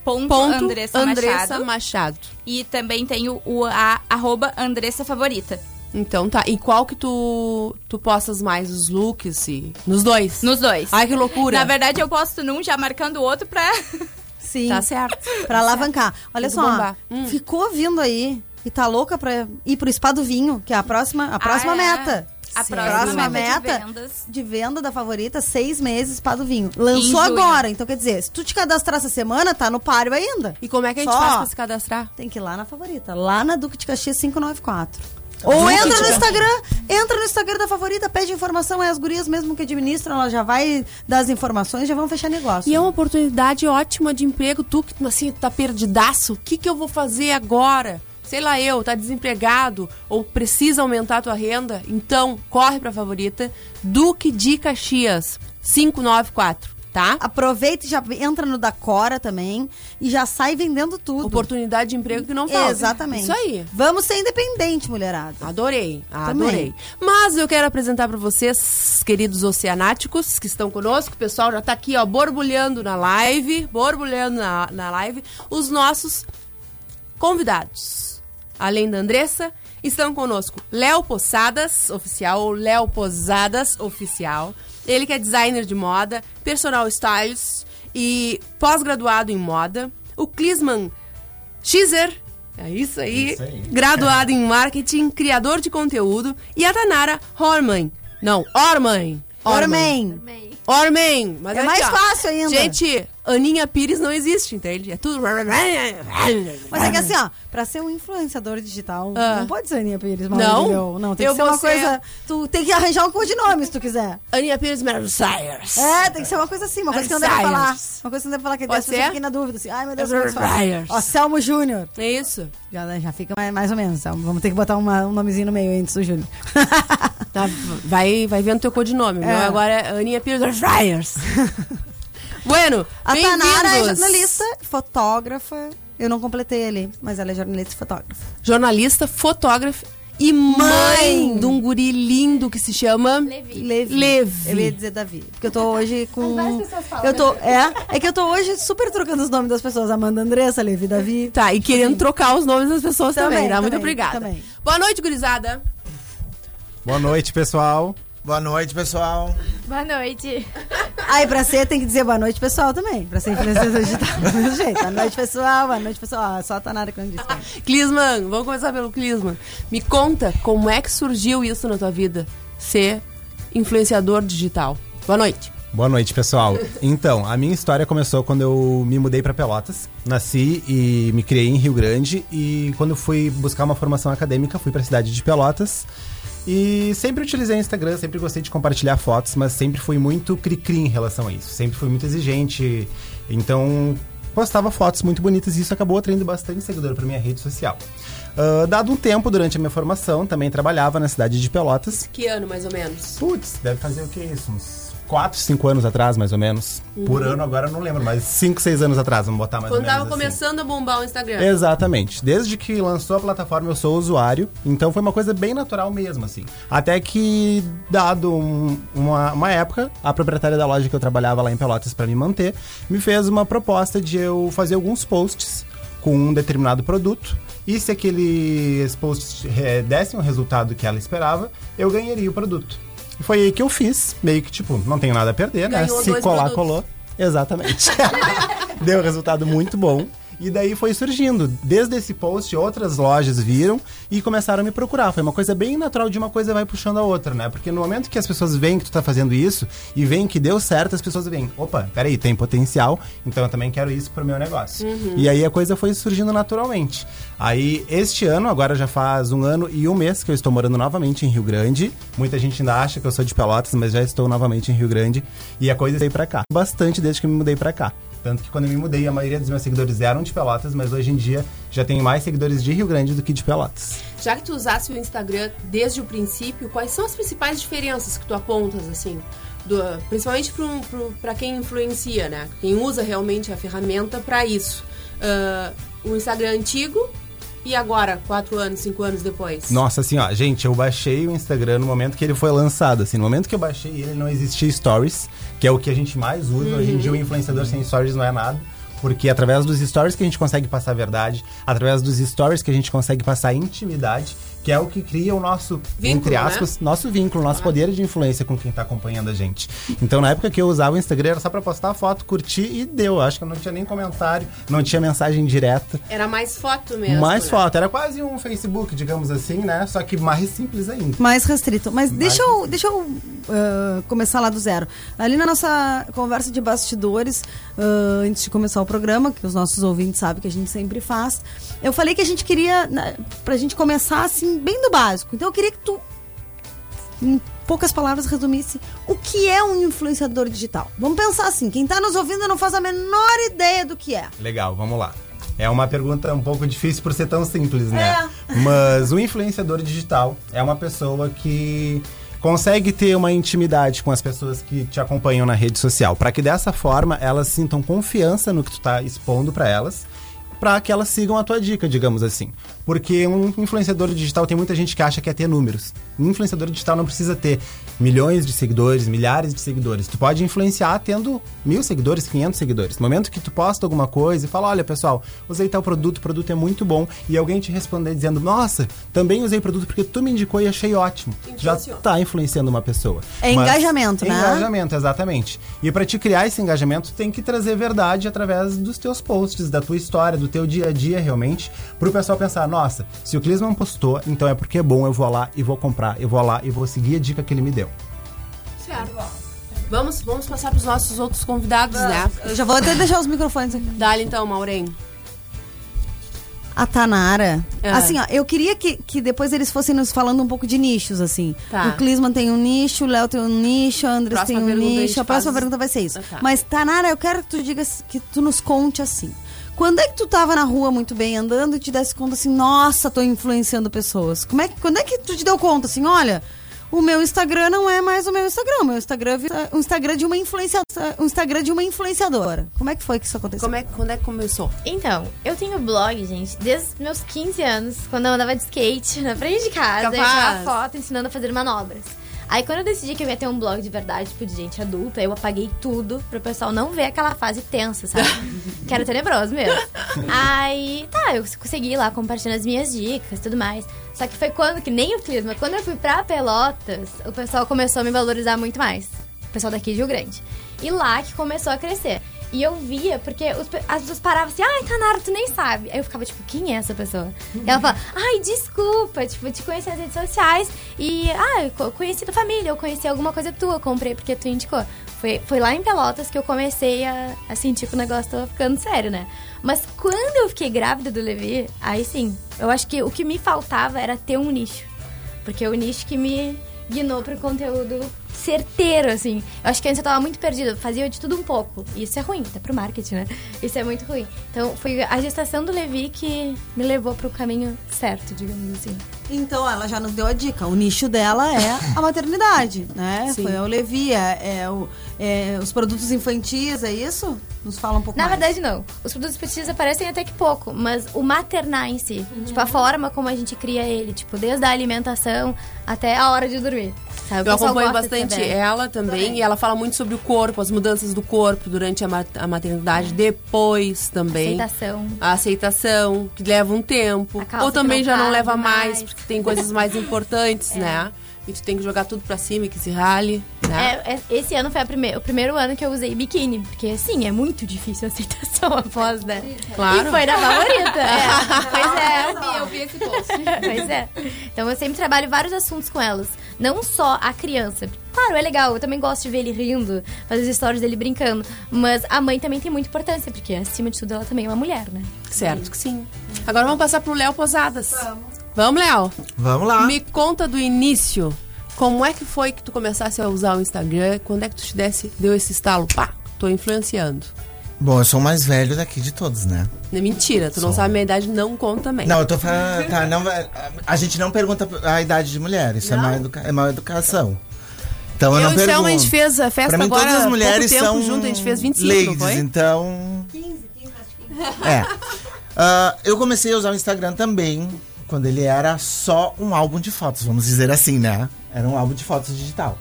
[SPEAKER 14] Ponto,
[SPEAKER 3] ponto
[SPEAKER 14] Andressa,
[SPEAKER 3] Andressa
[SPEAKER 14] Machado.
[SPEAKER 3] Machado.
[SPEAKER 14] E também tem o, o a, arroba Andressa Favorita.
[SPEAKER 3] Então tá. E qual que tu, tu postas mais os looks? E... Nos dois?
[SPEAKER 14] Nos dois.
[SPEAKER 3] Ai, que loucura.
[SPEAKER 14] Na verdade, eu posto num já marcando o outro pra. [laughs]
[SPEAKER 2] Sim.
[SPEAKER 3] Tá certo.
[SPEAKER 2] Pra alavancar. Olha
[SPEAKER 3] que
[SPEAKER 2] só.
[SPEAKER 3] Hum.
[SPEAKER 2] ficou vindo aí e tá louca pra ir pro Spa do Vinho, que é a próxima, a próxima
[SPEAKER 14] é?
[SPEAKER 2] meta.
[SPEAKER 14] A
[SPEAKER 2] Sim.
[SPEAKER 14] próxima,
[SPEAKER 2] Próxima
[SPEAKER 14] meta,
[SPEAKER 2] meta
[SPEAKER 14] de vendas.
[SPEAKER 2] de venda da favorita, seis meses para do vinho. Lançou agora, então quer dizer, se tu te cadastrar essa semana, tá no páreo ainda.
[SPEAKER 3] E como é que a gente
[SPEAKER 2] Só
[SPEAKER 3] faz pra se cadastrar?
[SPEAKER 2] Tem que ir lá na favorita, lá na Duque de Caxias 594. Ou entra no. Instagram, entra no Instagram da favorita, pede informação, é as gurias mesmo que administram, ela já vai dar as informações, já vão fechar negócio.
[SPEAKER 3] E é uma oportunidade ótima de emprego. Tu que assim, tá perdidaço, o que, que eu vou fazer agora? Sei lá eu, tá desempregado ou precisa aumentar a tua renda? Então, corre pra favorita. Duque de Caxias, 594, tá?
[SPEAKER 2] Aproveita e já entra no da Cora também e já sai vendendo tudo.
[SPEAKER 3] Oportunidade de emprego que não falta.
[SPEAKER 2] Exatamente.
[SPEAKER 3] Isso aí.
[SPEAKER 2] Vamos ser independente, mulherada.
[SPEAKER 3] Adorei,
[SPEAKER 2] Também.
[SPEAKER 3] adorei. Mas eu quero apresentar para vocês, queridos oceanáticos que estão conosco, o pessoal já tá aqui, ó, borbulhando na live, borbulhando na, na live, os nossos convidados. Além da Andressa, estão conosco Léo Posadas, oficial, ou Léo Posadas, oficial. Ele que é designer de moda, personal stylist e pós-graduado em moda. O Clisman Xer, é isso aí,
[SPEAKER 15] Isso aí.
[SPEAKER 3] graduado em marketing, criador de conteúdo. E a Tanara Horman. Não, Orman.
[SPEAKER 2] Orman.
[SPEAKER 3] Orman. Mas
[SPEAKER 2] É
[SPEAKER 3] aqui,
[SPEAKER 2] mais
[SPEAKER 3] ó.
[SPEAKER 2] fácil ainda.
[SPEAKER 3] Gente, Aninha Pires não existe, entende? É tudo... [laughs]
[SPEAKER 2] Mas é que assim, ó, pra ser um influenciador digital,
[SPEAKER 3] Ah.
[SPEAKER 2] não pode ser Aninha Pires,
[SPEAKER 3] Não?
[SPEAKER 2] Não, tem
[SPEAKER 3] Eu
[SPEAKER 2] que ser uma
[SPEAKER 3] ser-
[SPEAKER 2] coisa. Tu tem que arranjar um codinome se tu quiser.
[SPEAKER 3] Aninha Pires Maravilhos.
[SPEAKER 2] É, tem que ser uma coisa assim, uma coisa que não deve falar. Uma coisa que não deve falar, que as pessoas
[SPEAKER 3] ser?
[SPEAKER 2] fiquem na dúvida, assim, ai meu Deus, como é? Ó, Selmo Júnior.
[SPEAKER 3] É isso.
[SPEAKER 2] Já, já fica mais, mais ou menos, Selmo. Vamos ter que botar uma- um nomezinho no meio antes do Júnior.
[SPEAKER 3] Tá, vai, vai vendo teu codinome. O meu
[SPEAKER 2] É.
[SPEAKER 3] agora é Aninha Pires Fryers. [laughs] bueno,
[SPEAKER 2] A Tanara é jornalista, fotógrafa. Eu não completei ali, mas ela é jornalista e fotógrafa.
[SPEAKER 3] Jornalista, fotógrafa e mãe,
[SPEAKER 2] Mãe!
[SPEAKER 3] de um guri lindo que se chama...
[SPEAKER 2] Levi.
[SPEAKER 3] Levi.
[SPEAKER 2] Eu ia dizer Davi. Porque eu tô hoje com. Eu tô.
[SPEAKER 14] Levi.
[SPEAKER 2] É, é que eu tô hoje super trocando os nomes das pessoas. Amanda Andressa, Levi, Davi.
[SPEAKER 3] Tá, e querendo trocar os nomes das pessoas também,
[SPEAKER 2] Também,
[SPEAKER 3] tá? Muito
[SPEAKER 2] também,
[SPEAKER 3] obrigada.
[SPEAKER 2] também.
[SPEAKER 3] Boa noite, gurizada.
[SPEAKER 15] Boa noite, pessoal. Boa noite, pessoal.
[SPEAKER 14] Boa noite.
[SPEAKER 2] Aí, pra ser, tem que dizer boa noite, pessoal, também. Pra ser influenciador [laughs] digital. [laughs] Do mesmo jeito. Boa noite, pessoal. Boa noite, pessoal. Ah, só a Tanara que não disse.
[SPEAKER 3] Clisman, vamos começar pelo Clisman. Me conta como é que surgiu isso na tua vida, ser influenciador digital. Boa noite.
[SPEAKER 15] Boa noite, pessoal. Então, a minha história começou quando eu me mudei para Pelotas. Nasci e me criei em Rio Grande e quando eu fui buscar uma formação acadêmica, fui para a cidade de Pelotas. E sempre utilizei o Instagram, sempre gostei de compartilhar fotos, mas sempre fui muito cri-cri em relação a isso. Sempre fui muito exigente. Então, postava fotos muito bonitas e isso acabou atraindo bastante seguidor para minha rede social. Ah, dado um tempo durante a minha formação, também trabalhava na cidade de Pelotas.
[SPEAKER 3] Que ano, mais ou menos?
[SPEAKER 15] Putz, deve fazer o que isso? Uns 4, 5 anos atrás, mais ou menos.
[SPEAKER 3] Uhum.
[SPEAKER 15] Por ano agora eu não lembro, mas 5, 6 anos atrás, vamos botar mais
[SPEAKER 3] Quando
[SPEAKER 15] ou menos
[SPEAKER 3] tava
[SPEAKER 15] assim.
[SPEAKER 3] começando a bombar o Instagram.
[SPEAKER 15] Exatamente. Desde que lançou a plataforma eu sou usuário, então foi uma coisa bem natural mesmo, assim. Até que, dado um- uma, uma época, a proprietária da loja que eu trabalhava lá em Pelotas para me manter, me fez uma proposta de eu fazer alguns posts com um determinado produto. E se aqueles posts eh, dessem o resultado que ela esperava, eu ganharia o produto. E foi aí que eu fiz, meio que tipo, não tenho nada a perder, né?
[SPEAKER 3] Ganhou
[SPEAKER 15] Se
[SPEAKER 3] dois
[SPEAKER 15] colar,
[SPEAKER 3] produtos.
[SPEAKER 15] colou. Exatamente. [laughs] Deu um resultado muito bom. E daí foi surgindo. Desde esse post, outras lojas viram e começaram a me procurar. Foi uma coisa bem natural de uma coisa vai puxando a outra, né? Porque no momento que as pessoas veem que tu tá fazendo isso e veem que deu certo, as pessoas veem, opa, peraí, tem potencial, então eu também quero isso pro meu negócio.
[SPEAKER 3] Uhum.
[SPEAKER 15] E aí a coisa foi surgindo naturalmente. Aí, este ano, agora já faz um ano e um mês que eu estou morando novamente em Rio Grande. Muita gente ainda acha que eu sou de Pelotas, mas já estou novamente em Rio Grande. E a coisa veio pra cá. Bastante desde que eu me mudei pra cá. Tanto que quando eu me mudei, a maioria dos meus seguidores eram de Pelotas, mas hoje em dia já tenho mais seguidores de Rio Grande do que de Pelotas.
[SPEAKER 3] Já que tu usasse o Instagram desde o princípio, quais são as principais diferenças que tu apontas, assim? Do, principalmente pra quem influencia, né? Quem usa realmente a ferramenta pra isso. Ah, o Instagram antigo e agora, quatro anos, cinco anos depois.
[SPEAKER 15] Nossa, assim, ó, gente, eu baixei o Instagram no momento que ele foi lançado, assim, no momento que eu baixei ele não existia stories, que é o que a gente mais usa. Hoje em dia o influenciador sem stories não é nada. Porque através dos stories que a gente consegue passar a verdade, através dos stories que a gente consegue passar a intimidade. Que é o que cria o nosso,
[SPEAKER 3] Vínculo,
[SPEAKER 15] entre aspas, nosso vínculo, nosso poder de influência com quem tá acompanhando a gente. Então, na época que eu usava o Instagram, era só pra postar foto, curtir e deu. Acho que não tinha nem comentário, não tinha mensagem direta.
[SPEAKER 3] Era mais foto mesmo.
[SPEAKER 15] mais
[SPEAKER 3] né?
[SPEAKER 15] foto. Era quase um Facebook, digamos assim, né? Só que mais simples ainda.
[SPEAKER 2] Mais restrito. Mas
[SPEAKER 15] Mais
[SPEAKER 2] deixa eu, deixa eu ah, começar lá do zero. Ali na nossa conversa de bastidores, ah, antes de começar o programa, que os nossos ouvintes sabem que a gente sempre faz, eu falei que a gente queria, na- pra gente começar assim, bem do básico. Então eu queria que tu, em poucas palavras, resumisse o que é um influenciador digital. Vamos pensar assim, quem tá nos ouvindo não faz a menor ideia do que é.
[SPEAKER 15] Legal, vamos lá. É uma pergunta um pouco difícil por ser tão simples, né? Mas o influenciador digital é uma pessoa que consegue ter uma intimidade com as pessoas que te acompanham na rede social, para que dessa forma elas sintam confiança no que tu tá expondo para elas, para que elas sigam a tua dica, digamos assim. Porque um influenciador digital tem muita gente que acha que é ter números. Um influenciador digital não precisa ter milhões de seguidores, milhares de seguidores. Tu pode influenciar tendo mil seguidores, 500 seguidores. No momento que tu posta alguma coisa e fala, olha pessoal, usei tal produto, o produto é muito bom, e alguém te responder dizendo, nossa, também usei o produto porque tu me indicou e achei ótimo. Já tá influenciando uma pessoa.
[SPEAKER 2] É engajamento, né?
[SPEAKER 15] Engajamento, exatamente. E para te criar esse engajamento, tu tem que trazer verdade através dos teus posts, da tua história, do teu dia a dia realmente, pro pessoal pensar, nossa, se o Clisman postou, então é porque é bom, eu vou lá e vou comprar, eu vou lá e vou seguir a dica que ele me deu.
[SPEAKER 3] Certo. Vamos, vamos passar pros nossos outros convidados, né?
[SPEAKER 2] Eu já vou até deixar os microfones aqui.
[SPEAKER 3] Dá-lhe então, Maureen.
[SPEAKER 2] A Tanara.
[SPEAKER 3] É.
[SPEAKER 2] Assim, ó, eu queria que, que depois eles fossem nos falando um pouco de nichos, assim.
[SPEAKER 3] Tá.
[SPEAKER 2] O Clisman tem um nicho, o Léo tem um nicho, o Andres
[SPEAKER 3] Próxima
[SPEAKER 2] tem um
[SPEAKER 3] pergunta a
[SPEAKER 2] nicho. A próxima
[SPEAKER 3] faz-
[SPEAKER 2] pergunta vai ser isso.
[SPEAKER 3] Ah, tá.
[SPEAKER 2] Mas, Tanara, eu quero que tu digas, que tu nos conte assim. Quando é que tu tava na rua muito bem andando e te desse conta assim, nossa, tô influenciando pessoas? Como é que, quando é que tu te deu conta assim, olha, o meu Instagram não é mais o meu Instagram, o meu Instagram é um Instagram de uma influenciadora, um Instagram de uma influenciadora. Como é que foi que isso aconteceu?
[SPEAKER 3] Como é, quando é que começou?
[SPEAKER 16] Então, eu tenho blog, gente, desde os meus 15 anos, quando eu andava de skate [laughs] na frente de casa, eu
[SPEAKER 3] Capaz.
[SPEAKER 16] tirava foto ensinando a fazer manobras. Aí quando eu decidi que eu ia ter um blog de verdade, tipo, de gente adulta, eu apaguei tudo pro pessoal não ver aquela fase tensa, sabe? [laughs] que era tenebroso mesmo. Aí, tá, eu consegui lá compartilhando as minhas dicas e tudo mais. Só que foi quando, que nem o Clisma, quando eu fui pra Pelotas, o pessoal começou a me valorizar muito mais. O pessoal daqui de Rio Grande. E lá que começou a crescer. E eu via, porque os as pessoas paravam assim, ai, Tanara, tu nem sabe. Aí eu ficava, tipo, quem é essa pessoa? E ela fala, ai, desculpa, tipo, te conheci nas redes sociais e, ah, eu co- conheci tua família, eu conheci alguma coisa tua, comprei porque tu indicou. Foi, foi lá em Pelotas que eu comecei a, a sentir que o negócio tava ficando sério, né? Mas quando eu fiquei grávida do Levi, aí sim, eu acho que o que me faltava era ter um nicho. Porque é o nicho que me guinou pro conteúdo certeiro, assim. Eu acho que antes eu tava muito perdida, fazia de tudo um pouco. E isso é ruim, até pro marketing, né? Isso é muito ruim. Então foi a gestação do Levi que me levou pro caminho certo, digamos assim.
[SPEAKER 2] Então, ela já nos deu a dica. O nicho dela é a maternidade, né?
[SPEAKER 16] Sim.
[SPEAKER 2] Foi a Olevi, é, é o- é os produtos infantis, é isso? Nos fala um pouco
[SPEAKER 16] Na
[SPEAKER 2] mais.
[SPEAKER 16] verdade, não. Os produtos infantis aparecem até que pouco, mas o maternar em si, tipo, a forma como a gente cria ele, tipo, desde a alimentação até a hora de dormir. Sabe?
[SPEAKER 3] Eu acompanho bastante ela também, e ela fala muito sobre o corpo, as mudanças do corpo durante a, ma- a maternidade, depois também.
[SPEAKER 16] Aceitação.
[SPEAKER 3] A aceitação, que leva um tempo. Ou também
[SPEAKER 16] não
[SPEAKER 3] já não leva mais,
[SPEAKER 16] mais.
[SPEAKER 3] porque tem coisas mais importantes, [laughs] né? E tu tem que jogar tudo pra cima e que se rale, né?
[SPEAKER 16] É, é- esse ano foi a prime- o primeiro ano que eu usei biquíni, porque assim, é muito difícil a aceitação [laughs] após, né?
[SPEAKER 3] Claro.
[SPEAKER 16] E foi na favorita. É. [laughs] Pois é.
[SPEAKER 3] Eu vi, eu vi esse post.
[SPEAKER 16] pois é. Então eu sempre trabalho vários assuntos com elas. Não só a criança. Claro, é legal, eu também gosto de ver ele rindo, fazer as histórias dele brincando. Mas a mãe também tem muita importância, porque acima de tudo ela também é uma mulher, né?
[SPEAKER 3] Certo que sim. Agora vamos passar pro Léo Posadas. Vamos. Vamos, Léo?
[SPEAKER 17] Vamos lá.
[SPEAKER 3] Me conta do início. Como é que foi que tu começasse a usar o Instagram? Quando é que tu te desse, deu esse estalo? Pá, tô influenciando.
[SPEAKER 17] Bom, eu sou o mais velho daqui de todos, né?
[SPEAKER 3] É mentira, tu não sabe a minha idade, não conta também.
[SPEAKER 17] Não, eu tô falando. Tá, não, a gente não pergunta a idade de mulher, isso é
[SPEAKER 3] Não?
[SPEAKER 17] má, educa é má educação. Então eu,
[SPEAKER 3] Eu
[SPEAKER 17] não
[SPEAKER 3] e o
[SPEAKER 17] pergunto.
[SPEAKER 3] Selma, a gente fez a festa
[SPEAKER 17] pra mim,
[SPEAKER 3] agora,
[SPEAKER 17] todas as
[SPEAKER 3] pouco
[SPEAKER 17] mulheres
[SPEAKER 3] tempo
[SPEAKER 17] são
[SPEAKER 3] junto, a gente fez 25,
[SPEAKER 17] ladies,
[SPEAKER 3] não foi?
[SPEAKER 17] então... É. Ah, eu comecei a usar o Instagram também quando ele era só um álbum de fotos, vamos dizer assim, né? Era um álbum de fotos digital.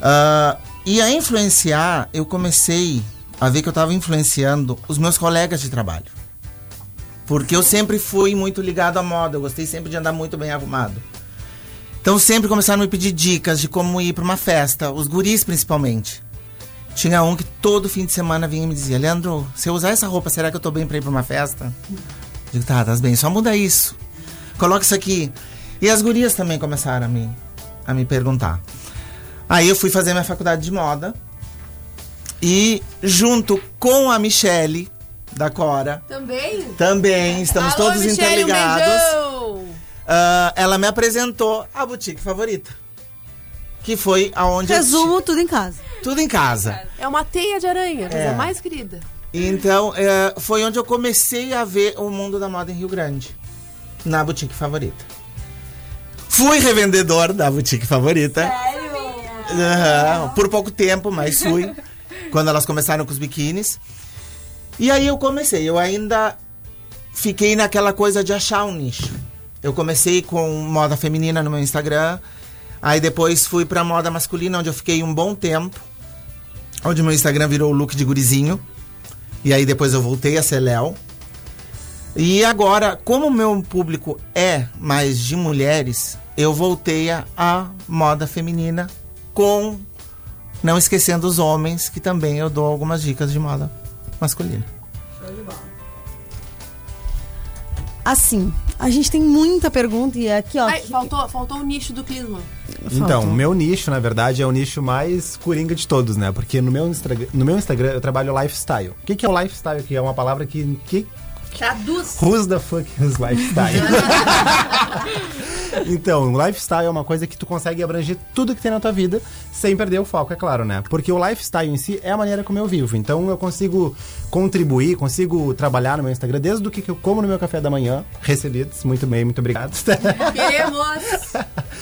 [SPEAKER 17] Ah, e a influenciar, eu comecei a ver que eu estava influenciando os meus colegas de trabalho. Porque eu sempre fui muito ligado à moda, eu gostei sempre de andar muito bem arrumado. Então sempre começaram a me pedir dicas de como ir pra uma festa, os guris principalmente. Tinha um que todo fim de semana vinha e me dizia: Leandro, se eu usar essa roupa, será que eu tô bem pra ir pra uma festa? Eu digo, tá, tá bem, só muda isso. Coloca isso aqui. E as gurias também começaram a me, a me perguntar. Aí eu fui fazer minha faculdade de moda. E junto com a Michele, da Cora,
[SPEAKER 3] Também?
[SPEAKER 17] também estamos
[SPEAKER 3] Alô,
[SPEAKER 17] todos
[SPEAKER 3] Michele, um
[SPEAKER 17] interligados.
[SPEAKER 3] beijão!
[SPEAKER 17] Ah, ela me apresentou a boutique favorita. Que foi aonde eu
[SPEAKER 2] Resumo, tudo em casa.
[SPEAKER 17] Tudo em casa.
[SPEAKER 3] É uma teia de aranha, coisa
[SPEAKER 17] É.
[SPEAKER 3] mais querida.
[SPEAKER 17] Então, é, foi onde eu comecei a ver o mundo da moda em Rio Grande. Na boutique favorita. Fui revendedor da boutique favorita. Aham, por pouco tempo, mas fui. [laughs] quando elas começaram com os biquínis. E aí eu comecei. Eu ainda fiquei naquela coisa de achar um nicho. Eu comecei com moda feminina no meu Instagram. Aí depois fui pra moda masculina, onde eu fiquei um bom tempo. Onde meu Instagram virou o look de gurizinho. E aí depois eu voltei a ser Léo. E agora, como o meu público é mais de mulheres, eu voltei a moda feminina com não esquecendo os homens, que também eu dou algumas dicas de moda masculina.
[SPEAKER 2] Assim, a gente tem muita pergunta e aqui, ó.
[SPEAKER 3] Ai, faltou, faltou o nicho do Clisma.
[SPEAKER 15] Então, o meu nicho, na verdade, é o nicho mais coringa de todos, né? Porque no meu, Instagram, no meu Instagram eu trabalho lifestyle. O que, que é o lifestyle? Que é uma palavra que. que
[SPEAKER 3] Traduz.
[SPEAKER 15] Who's the fuck lifestyle? [laughs] então, lifestyle é uma coisa que tu consegue abranger tudo que tem na tua vida sem perder o foco, é claro, né? Porque o lifestyle em si é a maneira como eu vivo. Então eu consigo contribuir, consigo trabalhar no meu Instagram desde o que que eu como no meu café da manhã. Recebidos, muito bem, muito obrigado.
[SPEAKER 3] Queremos!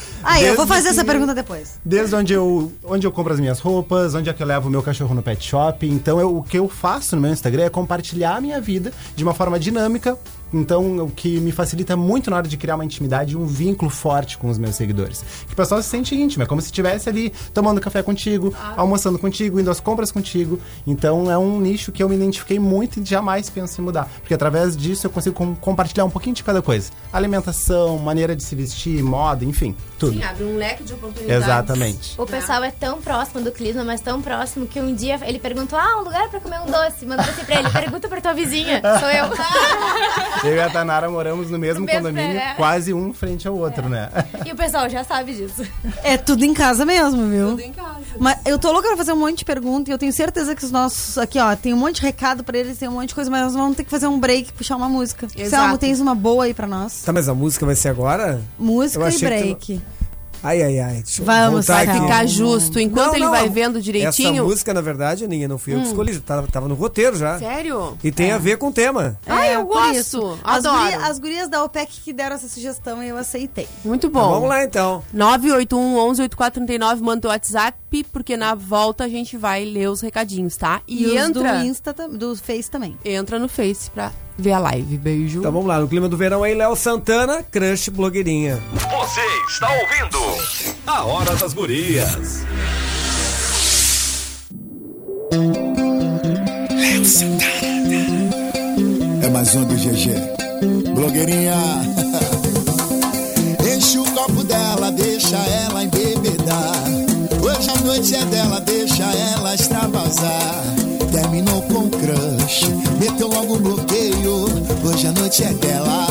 [SPEAKER 3] [laughs]
[SPEAKER 2] Ah, eu vou fazer essa pergunta depois.
[SPEAKER 15] Desde onde eu, onde eu compro as minhas roupas, onde é que eu levo o meu cachorro no pet shop. Então, eu- o que eu faço no meu Instagram é compartilhar a minha vida de uma forma dinâmica. Então, o que me facilita muito na hora de criar uma intimidade e um vínculo forte com os meus seguidores. Que o pessoal se sente íntimo, é como se estivesse ali tomando café contigo, almoçando contigo, indo às compras contigo. Então, é um nicho que eu me identifiquei muito e jamais penso em mudar. Porque através disso eu consigo com- compartilhar um pouquinho de cada coisa: alimentação, maneira de se vestir, moda, enfim, tudo.
[SPEAKER 3] Sim, abre um leque de oportunidades.
[SPEAKER 15] Exatamente.
[SPEAKER 16] O pessoal é tão próximo do Clisma, mas tão próximo que um dia ele perguntou: Ah, um lugar pra comer um doce. Mandaram assim pra ele: Pergunta pra tua vizinha. Sou eu. [laughs]
[SPEAKER 15] Eu e a Tanara moramos no mesmo
[SPEAKER 16] No mesmo
[SPEAKER 15] condomínio,
[SPEAKER 16] é.
[SPEAKER 15] quase um frente ao outro, né?
[SPEAKER 16] e o pessoal já sabe disso.
[SPEAKER 2] É tudo em casa mesmo, viu?
[SPEAKER 3] Tudo em casa.
[SPEAKER 2] Mas eu tô louca pra fazer um monte de perguntas e eu tenho certeza que os nossos. Aqui, ó, tem um monte de recado pra eles, tem um monte de coisa, mas nós vamos ter que fazer um break, puxar uma música.
[SPEAKER 3] Exato.
[SPEAKER 2] Selma, tens uma boa aí pra nós?
[SPEAKER 1] Tá, mas a música vai ser agora? Eu
[SPEAKER 2] Música e
[SPEAKER 1] que tu-
[SPEAKER 2] break.
[SPEAKER 1] Ai, ai, ai. Deixa eu
[SPEAKER 2] Vamos, vai
[SPEAKER 1] aqui.
[SPEAKER 3] Ficar justo. Enquanto ele vai vendo direitinho.
[SPEAKER 1] Essa música, na verdade, Aninha, não fui eu que
[SPEAKER 3] Hum.
[SPEAKER 1] escolhi. Tava, tava no roteiro já.
[SPEAKER 3] Sério?
[SPEAKER 1] E tem a ver com o tema.
[SPEAKER 3] Ai, eu
[SPEAKER 2] por
[SPEAKER 3] gosto.
[SPEAKER 2] isso. As,
[SPEAKER 3] Adoro.
[SPEAKER 2] guria- as gurias da OPEC que deram essa sugestão e eu aceitei.
[SPEAKER 3] Muito
[SPEAKER 1] Então,
[SPEAKER 3] bom.
[SPEAKER 1] vamos lá, então.
[SPEAKER 3] 981 11 8439, manda o WhatsApp, porque na volta a gente vai ler os recadinhos, tá? E,
[SPEAKER 2] E,
[SPEAKER 3] entra,
[SPEAKER 2] do Insta, do Face também.
[SPEAKER 3] entra no Face pra ver a live. Beijo.
[SPEAKER 1] Então vamos lá, no clima do verão aí, Léo Santana, crush blogueirinha.
[SPEAKER 4] Você está ouvindo a Hora das Gurias.
[SPEAKER 18] É mais um do GG. Blogueirinha. [laughs] Enche o copo dela, deixa ela embebedar. Hoje a noite é dela, deixa ela extravasar. Terminou com crush, meteu logo bloqueio. Hoje a noite é dela,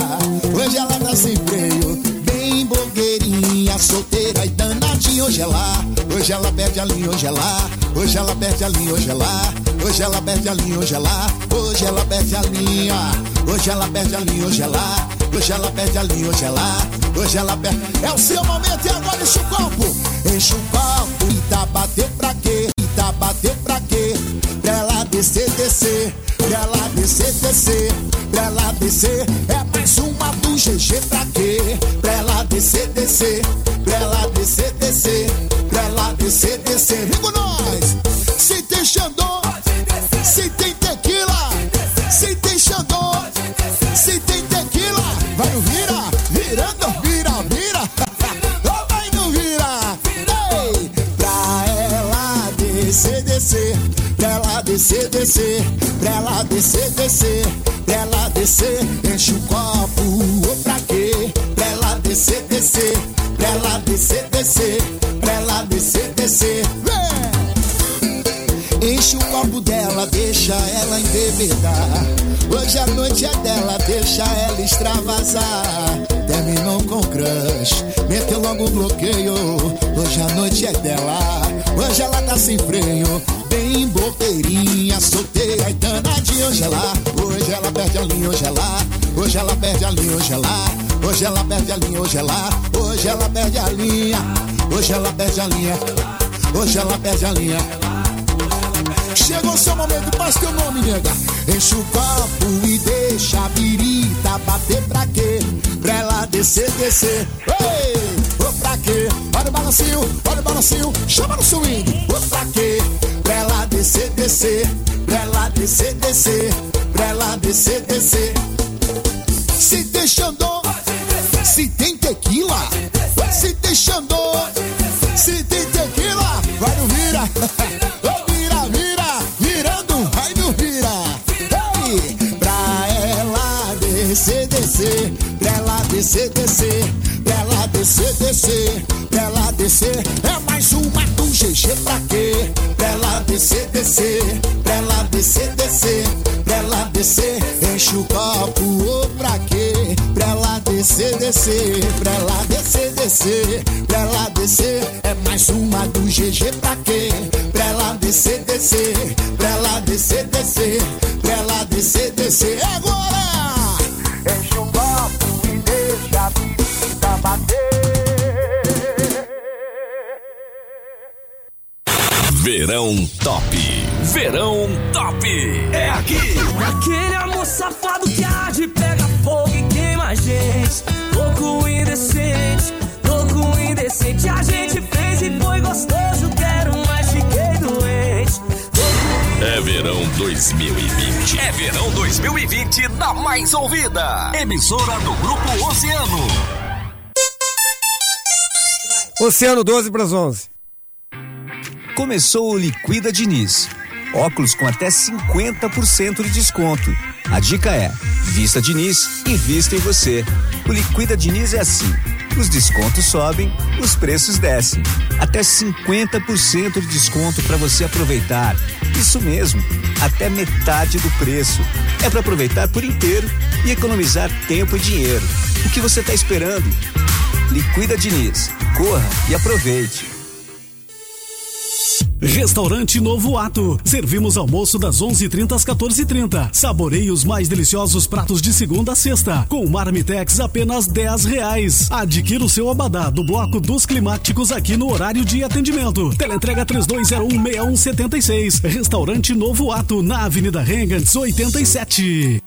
[SPEAKER 18] hoje ela tá sem freio. Bem blogueirinha, solteira e danadinha. Hoje ela, hoje ela perde a linha, hoje ela, hoje ela perde a linha, hoje ela, hoje ela perde a linha, hoje ela, hoje ela perde a linha, hoje ela perde a linha, hoje ela, hoje ela perde a linha, hoje ela, hoje ela perde. É o seu momento e agora enche o copo, enche o copo e tá bater pra quê? E tá bater pra quê? Pra ela descer, descer, pra ela descer, descer. É mais uma do GG pra quê? Pra ela descer, descer, pra ela descer, pra ela. Vem com nós! Se tem Xandô, se tem descer, descer, pra ela descer, descer, pra ela descer, enche o copo, ô pra quê? Pra ela descer, descer, pra ela descer, descer, pra ela descer, descer. Enche o copo dela, deixa ela embebedar. Hoje a noite é dela, deixa ela extravasar. Terminou com crush, meteu logo o bloqueio. Hoje a noite é dela, hoje ela tá sem freio. Bem bobeirinha, solteira e danadinha. Hoje ela, hoje ela perde a linha, hoje ela, hoje ela perde a linha, hoje ela, hoje ela perde a linha, hoje ela, hoje ela perde a linha, hoje ela perde a linha, hoje ela perde a linha. Chegou seu momento, faz teu nome, nega. Enche o copo e deixa a birita bater pra quê? Pra ela descer, descer. Ei, ô pra quê? Olha o balancinho, olha o balancinho, chama no swing. Ô pra quê? Pra ela descer, descer. Pra ela descer, descer. Pra ela descer, descer. Se deixando, se tem tequila, se deixando, se tem tequila, vai no vira, [laughs] descer, descer, pra ela descer, descer, pra ela descer, descer, pra ela descer. É mais uma do GG pra quê? Pra ela descer, descer, pra ela descer, descer, pra ela descer. Enche o copo, ô pra quê? Pra ela descer, descer, pra ela descer, descer, pra ela descer. É mais uma do GG pra quê? Pra ela descer, descer, pra ela descer, descer,
[SPEAKER 4] Verão Top. Verão Top. É aqui.
[SPEAKER 19] Aquele amor safado que arde, pega fogo e queima a gente. Louco indecente, louco indecente. A gente fez e foi gostoso, quero mais, fiquei doente.
[SPEAKER 4] É verão 2020. É verão 2020 da mais ouvida. Emissora do Grupo Oceano.
[SPEAKER 1] Oceano 12 para as 11.
[SPEAKER 20] Começou o Liquida Diniz. Óculos com até 50% de desconto. A dica é: vista Diniz, invista em você. O Liquida Diniz é assim: os descontos sobem, os preços descem. Até 50% de desconto para você aproveitar. Isso mesmo, até metade do preço. É para aproveitar por inteiro e economizar tempo e dinheiro. O que você está esperando? Liquida Diniz. Corra e aproveite.
[SPEAKER 9] Restaurante Novo Ato. Servimos almoço das 11:30 às 14:30. Saboreie os mais deliciosos pratos de segunda a sexta. Com Marmitex apenas 10 reais. Adquira o seu abadá do bloco dos climáticos aqui no horário de atendimento. Teleentrega 32016176. Restaurante Novo Ato na Avenida Rengants 87.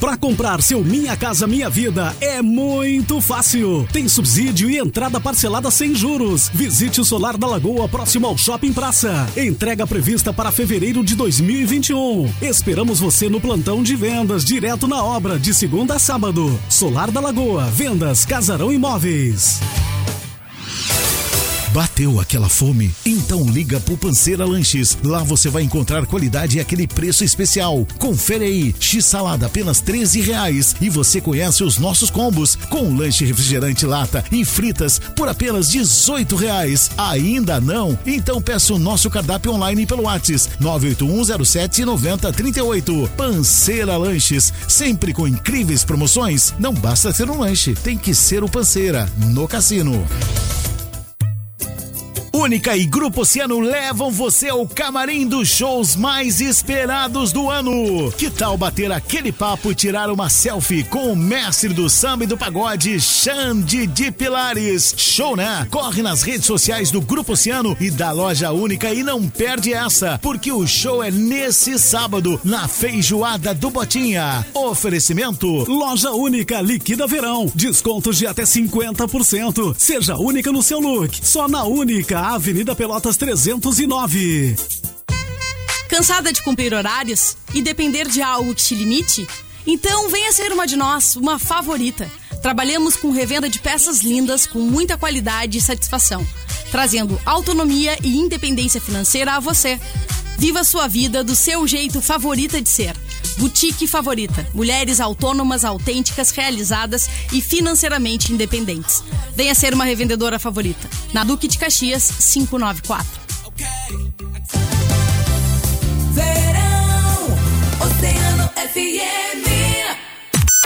[SPEAKER 9] Para comprar seu Minha Casa Minha Vida é muito fácil. Tem subsídio e entrada parcelada sem juros. Visite o Solar da Lagoa próximo ao Shopping Praça. Entrega prevista para fevereiro de 2021. Esperamos você no plantão de vendas direto na obra de segunda a sábado. Solar da Lagoa, vendas Casarão Imóveis.
[SPEAKER 8] Bateu aquela fome? Então liga pro Panceira Lanches. Lá você vai encontrar qualidade e aquele preço especial. Confere aí, X-salada apenas 13 reais. E você conhece os nossos combos com lanche refrigerante lata e fritas por apenas 18 reais. Ainda não? Então peça o nosso cardápio online pelo WhatsApp 98107 9038. Panceira Lanches, sempre com incríveis promoções. Não basta ser um lanche, tem que ser o Panceira no cassino. Única e Grupo Oceano levam você ao camarim dos shows mais esperados do ano. Que tal bater aquele papo e tirar uma selfie com o mestre do samba e do pagode, Xande de Pilares? Show, né? Corre nas redes sociais do Grupo Oceano e da Loja Única e não perde essa, porque o show é nesse sábado, na Feijoada do Botinha. Oferecimento
[SPEAKER 9] Loja Única Liquida Verão. Descontos de até 50%. Seja única no seu look. Só na Única, Avenida Pelotas 309.
[SPEAKER 21] Cansada de cumprir horários e depender de algo que te limite? Então venha ser uma de nós, uma favorita. Trabalhamos com revenda de peças lindas com muita qualidade e satisfação, trazendo autonomia e independência financeira a você. Viva sua vida do seu jeito favorita de ser. Boutique Favorita. Mulheres autônomas, autênticas, realizadas e financeiramente independentes. Venha ser uma revendedora favorita. Na Duque de Caxias, 594.
[SPEAKER 7] Verão, Oceano FM.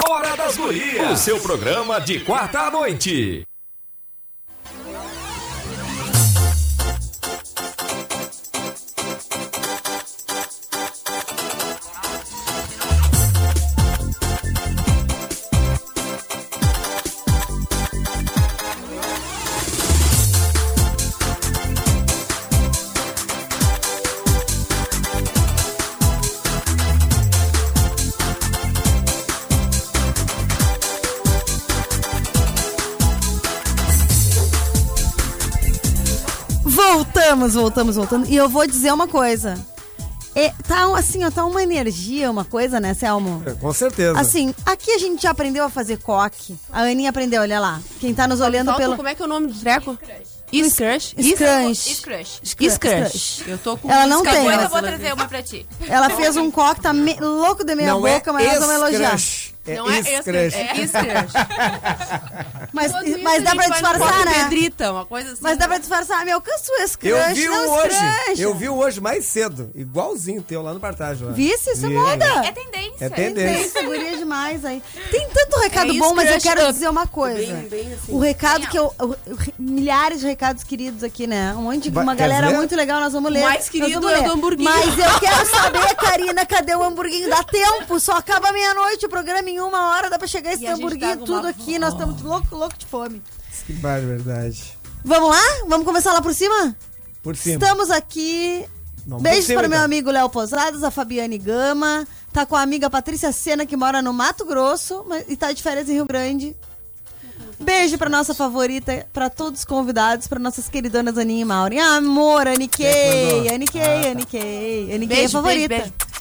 [SPEAKER 4] Hora das Gurias. O seu programa de quarta à noite.
[SPEAKER 2] Voltamos, voltamos, voltando. E eu vou dizer uma coisa. É, tá assim, ó, tá uma energia, uma coisa, né, Selmo?
[SPEAKER 1] É, Com certeza.
[SPEAKER 2] Assim, aqui a gente já aprendeu a fazer coque. A Aninha aprendeu, olha lá. Quem tá nos olhando
[SPEAKER 3] Falta-
[SPEAKER 2] pelo.
[SPEAKER 3] Como é que é o nome do treco? Scrush?
[SPEAKER 2] Scrunch.
[SPEAKER 14] Scrush.
[SPEAKER 3] Scrush. Eu tô com
[SPEAKER 2] Ela não tem.
[SPEAKER 14] Eu
[SPEAKER 3] essa
[SPEAKER 14] vou trazer uma pra ti.
[SPEAKER 2] Ela fez um coque, tá me- louco de meia
[SPEAKER 1] Não é
[SPEAKER 2] boca, mas nós vamos elogiar.
[SPEAKER 1] É
[SPEAKER 3] Não é
[SPEAKER 1] escrush.
[SPEAKER 3] É. [laughs]
[SPEAKER 2] Mas, mas dá pra disfarçar, né?
[SPEAKER 3] Pedrita, uma coisa assim.
[SPEAKER 2] Mas dá pra disfarçar. Me alcança o scrush,
[SPEAKER 1] Eu vi
[SPEAKER 2] não
[SPEAKER 1] um hoje. Eu vi um hoje mais cedo. Igualzinho teu lá no Partage. lá.
[SPEAKER 2] Vice, isso é
[SPEAKER 1] Vi.
[SPEAKER 2] moda.
[SPEAKER 14] É tendência.
[SPEAKER 1] É tendência.
[SPEAKER 2] Tem seguria demais aí. Tem tanto recado
[SPEAKER 3] É
[SPEAKER 2] bom, mas eu quero
[SPEAKER 3] up.
[SPEAKER 2] dizer uma coisa.
[SPEAKER 3] Bem- bem assim.
[SPEAKER 2] O recado que eu, eu- eu- Milhares de recados queridos aqui, né? Um monte de. Uma galera
[SPEAKER 1] ver?
[SPEAKER 2] muito legal, nós vamos ler.
[SPEAKER 3] mais querido é do hamburguinho.
[SPEAKER 2] Mas eu quero saber, Karina, cadê o hamburguinho? Dá tempo, só acaba meia-noite o programa em uma hora, dá pra chegar esse hamburguinho
[SPEAKER 3] tá
[SPEAKER 2] tudo
[SPEAKER 3] uma
[SPEAKER 2] aqui. Nós estamos louco, louco de fome.
[SPEAKER 1] Que verdade.
[SPEAKER 2] Vamos lá? Vamos começar lá por cima?
[SPEAKER 1] Por cima.
[SPEAKER 2] Estamos aqui.
[SPEAKER 1] Vamos por
[SPEAKER 2] Beijos
[SPEAKER 1] cima,
[SPEAKER 2] para meu
[SPEAKER 1] então.
[SPEAKER 2] amigo Léo Posadas, a Fabiane Gama. Tá com a amiga Patrícia Sena, que mora no Mato Grosso mas- e tá de férias em Rio Grande. Beijo pra nossa favorita, pra todos os convidados, pra nossas queridonas Aninha e Maureen. Amor, Aniquei, Aniquei, Aniquei. Aniquei é a
[SPEAKER 3] Beijo,
[SPEAKER 2] favorita.
[SPEAKER 3] beijo, beijo.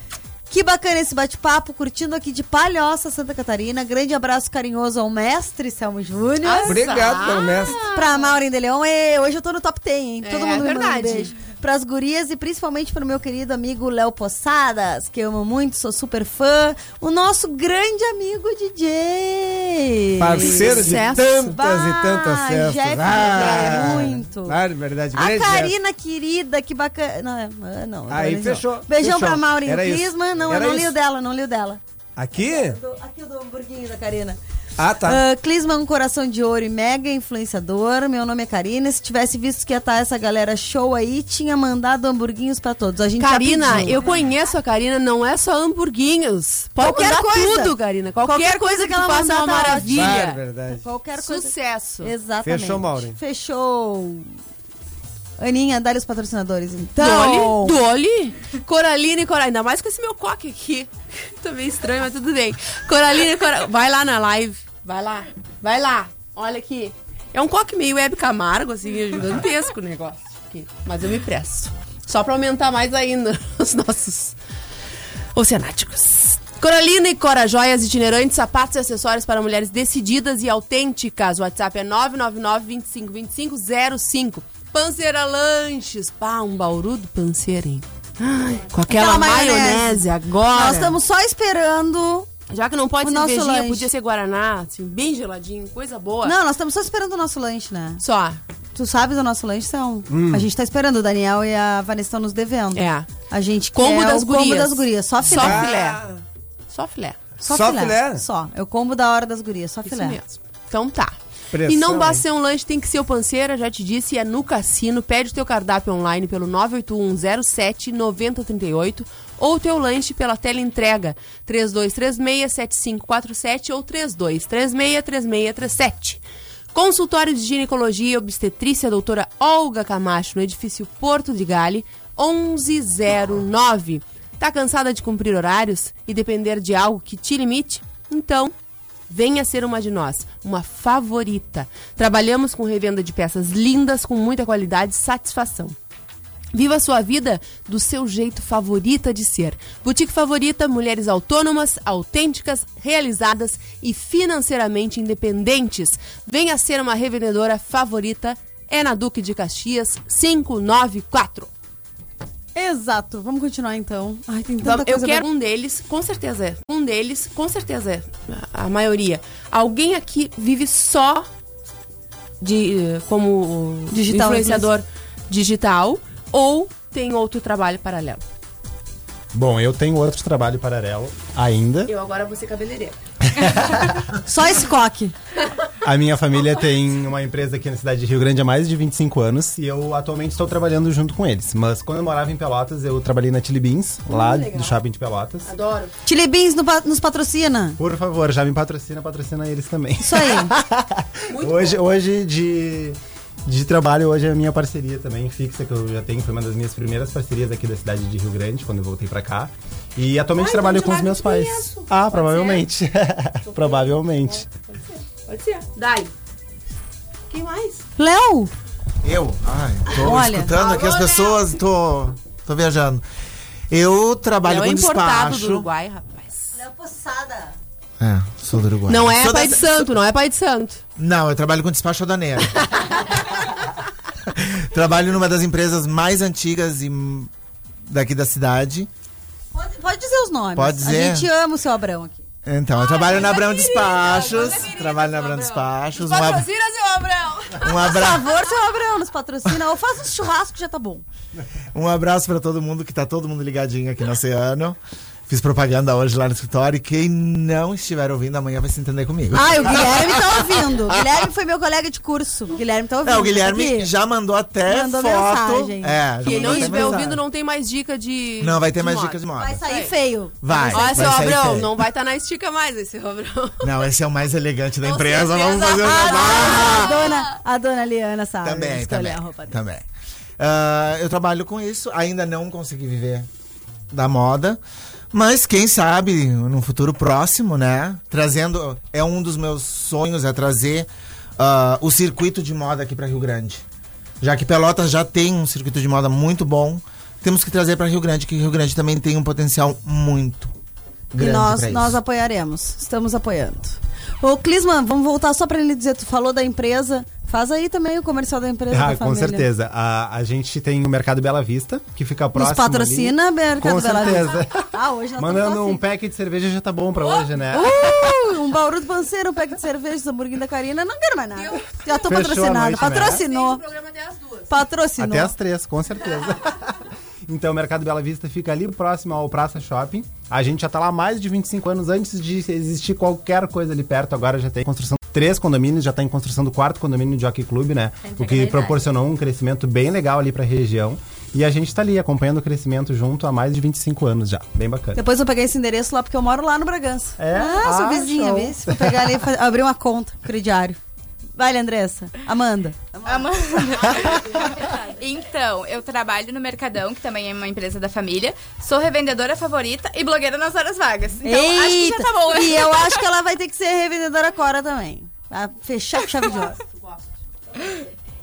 [SPEAKER 2] Que bacana esse bate-papo, curtindo aqui de Palhoça, Santa Catarina. Grande abraço carinhoso ao mestre Selmo Júnior.
[SPEAKER 1] Obrigado pelo mestre.
[SPEAKER 2] Pra Maureen de Leão. Ê, hoje eu tô no top 10, hein? Todo
[SPEAKER 3] É,
[SPEAKER 2] mundo me manda um
[SPEAKER 3] verdade.
[SPEAKER 2] Beijo. Pras gurias e principalmente pro meu querido amigo Léo Possadas, que eu amo muito, sou super fã. O nosso grande amigo DJ.
[SPEAKER 1] Parceiro de tantas e tantas
[SPEAKER 2] Bah,
[SPEAKER 1] festas.
[SPEAKER 2] Jeff,
[SPEAKER 1] Ah,
[SPEAKER 2] muito.
[SPEAKER 1] Claro, verdade.
[SPEAKER 2] A
[SPEAKER 1] grande Jeff.
[SPEAKER 2] Karina, querida, que bacana. Não, é- não,
[SPEAKER 1] Aí,
[SPEAKER 2] não.
[SPEAKER 1] fechou,
[SPEAKER 2] Beijão
[SPEAKER 1] fechou.
[SPEAKER 2] pra Maureen. Clisman. Não,
[SPEAKER 1] Era
[SPEAKER 2] eu não li o dela, não li o dela.
[SPEAKER 1] Aqui?
[SPEAKER 2] Do- aqui o do hamburguinho da Karina.
[SPEAKER 1] Ah, tá.
[SPEAKER 2] Clisman, um coração de ouro e mega influenciador. Meu nome é Karina. Se tivesse visto que ia estar essa galera show aí, tinha mandado hamburguinhos pra todos. A gente
[SPEAKER 3] Karina, eu conheço a Karina, não é só hamburguinhos. Pode
[SPEAKER 2] Qualquer
[SPEAKER 3] mandar
[SPEAKER 2] coisa.
[SPEAKER 3] tudo, Karina. Qualquer,
[SPEAKER 2] Qualquer
[SPEAKER 3] coisa,
[SPEAKER 2] coisa
[SPEAKER 3] que,
[SPEAKER 2] que ela
[SPEAKER 3] faça é uma
[SPEAKER 2] tá ótimo.
[SPEAKER 1] Claro,
[SPEAKER 3] maravilha.
[SPEAKER 1] verdade.
[SPEAKER 2] Qualquer coisa.
[SPEAKER 3] Sucesso.
[SPEAKER 2] Exatamente.
[SPEAKER 1] Fechou, Maureen.
[SPEAKER 2] Fechou. Aninha, dá os patrocinadores, então.
[SPEAKER 3] Dolly, Dolly, Coralina e Coraline. Ainda mais com esse meu coque aqui. [laughs] Tô meio estranho, mas tudo bem. Coralina e Coraline. Vai lá na live. Vai lá. Vai lá. Olha aqui. É um coque meio web Camargo, assim, gigantesco o negócio. Aqui. Mas eu me presto. Só pra aumentar mais ainda [laughs] os nossos oceanáticos. Coralina e Cora Joias itinerantes, sapatos e acessórios para mulheres decididas e autênticas. O WhatsApp é 999 25 25 05. Panceira Lanches. Pá, um bauru do Panceira, hein? Ai, com aquela, maionese. agora.
[SPEAKER 2] Nós estamos só esperando.
[SPEAKER 3] Já que não pode
[SPEAKER 2] o nosso
[SPEAKER 3] cervejinha,
[SPEAKER 2] lanche.
[SPEAKER 3] podia ser Guaraná, assim, bem geladinho, coisa boa.
[SPEAKER 2] Não, nós estamos só esperando o nosso lanche, né?
[SPEAKER 3] Só.
[SPEAKER 2] Tu sabes o nosso lanche, são?
[SPEAKER 3] Hum.
[SPEAKER 2] A gente tá esperando, o Daniel e a Vanessa estão nos devendo.
[SPEAKER 3] É.
[SPEAKER 2] A gente
[SPEAKER 3] Combo
[SPEAKER 2] quer
[SPEAKER 3] das
[SPEAKER 2] o combo
[SPEAKER 3] gurias.
[SPEAKER 2] das gurias, só filé.
[SPEAKER 3] Só filé. Só filé.
[SPEAKER 2] Só,
[SPEAKER 1] Só
[SPEAKER 2] filé.
[SPEAKER 1] filé?
[SPEAKER 2] Só. É o combo da hora das gurias, só
[SPEAKER 3] Isso
[SPEAKER 2] filé.
[SPEAKER 3] mesmo. Então tá.
[SPEAKER 1] Pressão,
[SPEAKER 3] e não basta ser um lanche, tem que ser o panceira, já te disse, é no cassino. Pede o teu cardápio online pelo 98107 9038 ou teu lanche pela tela entrega 3236 7547 ou 3236 3637. Consultório de Ginecologia e Obstetrícia doutora Olga Camacho, no edifício Porto de Gale, 1109. Tá cansada de cumprir horários e depender de algo que te limite? Então, venha ser uma de nós, uma favorita. Trabalhamos com revenda de peças lindas, com muita qualidade e satisfação. Viva a sua vida do seu jeito favorita de ser. Boutique Favorita, mulheres autônomas, autênticas, realizadas e financeiramente independentes. Venha ser uma revendedora favorita. É na Duque de Caxias 594.
[SPEAKER 2] Exato. Vamos continuar então. Ai, tem tanta
[SPEAKER 3] eu
[SPEAKER 2] coisa
[SPEAKER 3] quero um deles, com certeza é. Um deles, com certeza é. A a maioria. Alguém aqui vive só de como
[SPEAKER 2] Digital,
[SPEAKER 3] influenciador digital ou tem outro trabalho paralelo?
[SPEAKER 15] Bom, eu tenho outro trabalho paralelo ainda.
[SPEAKER 3] Eu agora vou ser cabeleireira. [laughs]
[SPEAKER 2] Só esse coque.
[SPEAKER 15] A minha família tem uma empresa aqui na cidade de Rio Grande há mais de 25 anos e eu atualmente estou trabalhando junto com eles. Mas quando eu morava em Pelotas, eu trabalhei na Chili Beans, lá
[SPEAKER 2] legal.
[SPEAKER 15] do shopping de Pelotas.
[SPEAKER 3] Adoro.
[SPEAKER 2] Chili Beans no nos patrocina.
[SPEAKER 15] Por favor, já me patrocina, patrocina eles também.
[SPEAKER 2] Isso aí. [laughs]
[SPEAKER 15] hoje, hoje de, de trabalho, hoje é a minha parceria também fixa, que eu já tenho. Foi uma das minhas primeiras parcerias aqui da cidade de Rio Grande, quando eu voltei pra cá. E atualmente
[SPEAKER 3] Ai,
[SPEAKER 15] trabalho com os meus pais.
[SPEAKER 3] conheço.
[SPEAKER 15] Ah,
[SPEAKER 3] Pode
[SPEAKER 15] provavelmente. [laughs] provavelmente.
[SPEAKER 3] Pode ser. Dai. Quem mais?
[SPEAKER 2] Léo!
[SPEAKER 17] Eu? Ai, tô
[SPEAKER 2] Olha.
[SPEAKER 17] escutando aqui as pessoas, tô, tô viajando. Eu trabalho
[SPEAKER 3] Léo é
[SPEAKER 17] com
[SPEAKER 3] importado
[SPEAKER 17] despacho.
[SPEAKER 3] do Uruguai, rapaz.
[SPEAKER 2] Léo Poçada.
[SPEAKER 17] É, sou do Uruguai.
[SPEAKER 3] Não é
[SPEAKER 17] Sou
[SPEAKER 3] pai
[SPEAKER 17] da-
[SPEAKER 3] de santo, não é pai de santo.
[SPEAKER 17] Não, eu trabalho com despacho aduaneiro. [laughs] trabalho numa das empresas mais antigas e daqui da cidade.
[SPEAKER 2] Pode, pode dizer os nomes.
[SPEAKER 17] Pode dizer.
[SPEAKER 2] A gente ama o seu Abrão aqui.
[SPEAKER 17] Então, eu trabalho na Abrão Despachos. Trabalho na Abrão Despachos. Um, ab-
[SPEAKER 3] Patrocina, seu Abrão.
[SPEAKER 17] um,
[SPEAKER 2] Por
[SPEAKER 17] abra...
[SPEAKER 2] favor, seu Abrão, nos patrocina. Ou faz um churrasco que já tá bom.
[SPEAKER 17] um abraço pra todo mundo, que tá todo mundo ligadinho aqui no Oceano. Fiz propaganda hoje lá no escritório e quem não estiver ouvindo amanhã vai se entender comigo.
[SPEAKER 2] Ai, o [laughs] Guilherme tá ouvindo. O Guilherme foi meu colega de curso. O Guilherme tá ouvindo.
[SPEAKER 17] É, o Guilherme
[SPEAKER 2] Aqui.
[SPEAKER 17] já mandou até
[SPEAKER 2] Mandou
[SPEAKER 17] foto.
[SPEAKER 2] mensagem.
[SPEAKER 17] É, já
[SPEAKER 3] Quem não estiver
[SPEAKER 17] mensagem.
[SPEAKER 3] ouvindo não tem mais dica de.
[SPEAKER 17] Não, vai ter mais
[SPEAKER 3] moda.
[SPEAKER 17] dicas de moda.
[SPEAKER 2] Vai sair feio.
[SPEAKER 17] Vai.
[SPEAKER 3] Olha, seu Abrão, não vai estar na estica mais esse Abrão.
[SPEAKER 17] Não, esse é o mais elegante da
[SPEAKER 3] Com
[SPEAKER 17] empresa. Vamos fazer o
[SPEAKER 2] A
[SPEAKER 17] jabá.
[SPEAKER 2] dona, a dona Liana sabe.
[SPEAKER 17] Também,
[SPEAKER 2] escolher
[SPEAKER 17] também.
[SPEAKER 2] a
[SPEAKER 17] também. Ah, eu trabalho com isso, ainda não consegui viver da moda, mas quem sabe no futuro próximo, né? Trazendo. É um dos meus sonhos, é trazer ah, o circuito de moda aqui para Rio Grande. Já que Pelotas já tem um circuito de moda muito bom, temos que trazer para Rio Grande, que Rio Grande também tem um potencial muito
[SPEAKER 2] E
[SPEAKER 17] grande
[SPEAKER 2] nós,
[SPEAKER 17] pra isso.
[SPEAKER 2] nós apoiaremos. Estamos apoiando. Ô, Clisman, vamos voltar só pra ele dizer. Tu falou da empresa. Faz aí também o comercial da empresa.
[SPEAKER 15] Ah,
[SPEAKER 2] da
[SPEAKER 15] com certeza. A, a gente tem o Mercado Bela Vista, que fica próximo.
[SPEAKER 2] Nos patrocina,
[SPEAKER 15] ali.
[SPEAKER 2] Mercado
[SPEAKER 15] Com
[SPEAKER 2] Bela
[SPEAKER 15] certeza.
[SPEAKER 2] Vista. [laughs] Ah, hoje nós
[SPEAKER 15] Mandando
[SPEAKER 2] estamos
[SPEAKER 15] um
[SPEAKER 2] assim.
[SPEAKER 15] pack de cerveja já tá bom pra hoje, né?
[SPEAKER 2] Uh, um bauru do panceiro, um pack de cerveja, hamburguinho da Karina. Não quero mais nada. Já tô
[SPEAKER 15] Fechou
[SPEAKER 2] patrocinada.
[SPEAKER 15] noite, né?
[SPEAKER 2] Patrocinou. Patrocinou.
[SPEAKER 15] Até as três, com certeza. [laughs] então, o Mercado Bela Vista fica ali próximo ao Praça Shopping. A gente já tá lá há mais de 25 anos antes de existir qualquer coisa ali perto. Agora já tem construção de três condomínios, já tá em construção do quarto condomínio de Jockey Club, né? O que proporcionou um crescimento bem legal ali pra região. E a gente tá ali acompanhando o crescimento junto há mais de 25 anos já. Bem bacana.
[SPEAKER 2] Depois eu peguei esse endereço lá porque eu moro lá no Bragança.
[SPEAKER 15] É?
[SPEAKER 2] Ah, sou
[SPEAKER 15] Ah,
[SPEAKER 2] vizinha,
[SPEAKER 15] show.
[SPEAKER 2] vê? Se for pegar ali e abrir uma conta, crediário. Vai, Andressa. Amanda.
[SPEAKER 14] Amanda. [laughs] então, eu trabalho no Mercadão, que também é uma empresa da família. Sou revendedora favorita e blogueira nas horas vagas. Então, acho que já tá bom.
[SPEAKER 2] E eu acho que ela vai ter que ser revendedora Cora também. Pra fechar com chave de ouro.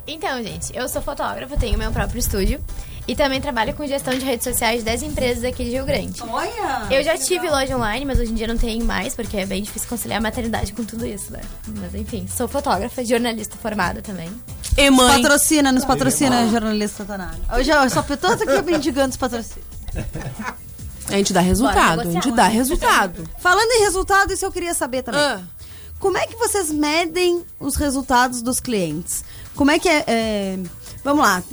[SPEAKER 16] Então, gente, eu sou fotógrafa, tenho meu próprio estúdio e também trabalho com gestão de redes sociais das empresas aqui de Rio Grande.
[SPEAKER 2] Olha!
[SPEAKER 16] Eu já tive loja online, mas hoje em dia não tenho mais, porque é bem difícil conciliar a maternidade com tudo isso, né? Mas enfim, sou fotógrafa, jornalista formada também.
[SPEAKER 3] E mãe.
[SPEAKER 2] Patrocina, nos patrocina, jornalista Tanari. Hoje eu só tô aqui mendigando os patrocínios.
[SPEAKER 3] A gente dá resultado, a gente dá resultado.
[SPEAKER 2] Falando em resultado, isso eu queria saber também.
[SPEAKER 3] Ah.
[SPEAKER 2] Como é que vocês medem os resultados dos clientes? Como é que é. é, Vamos lá.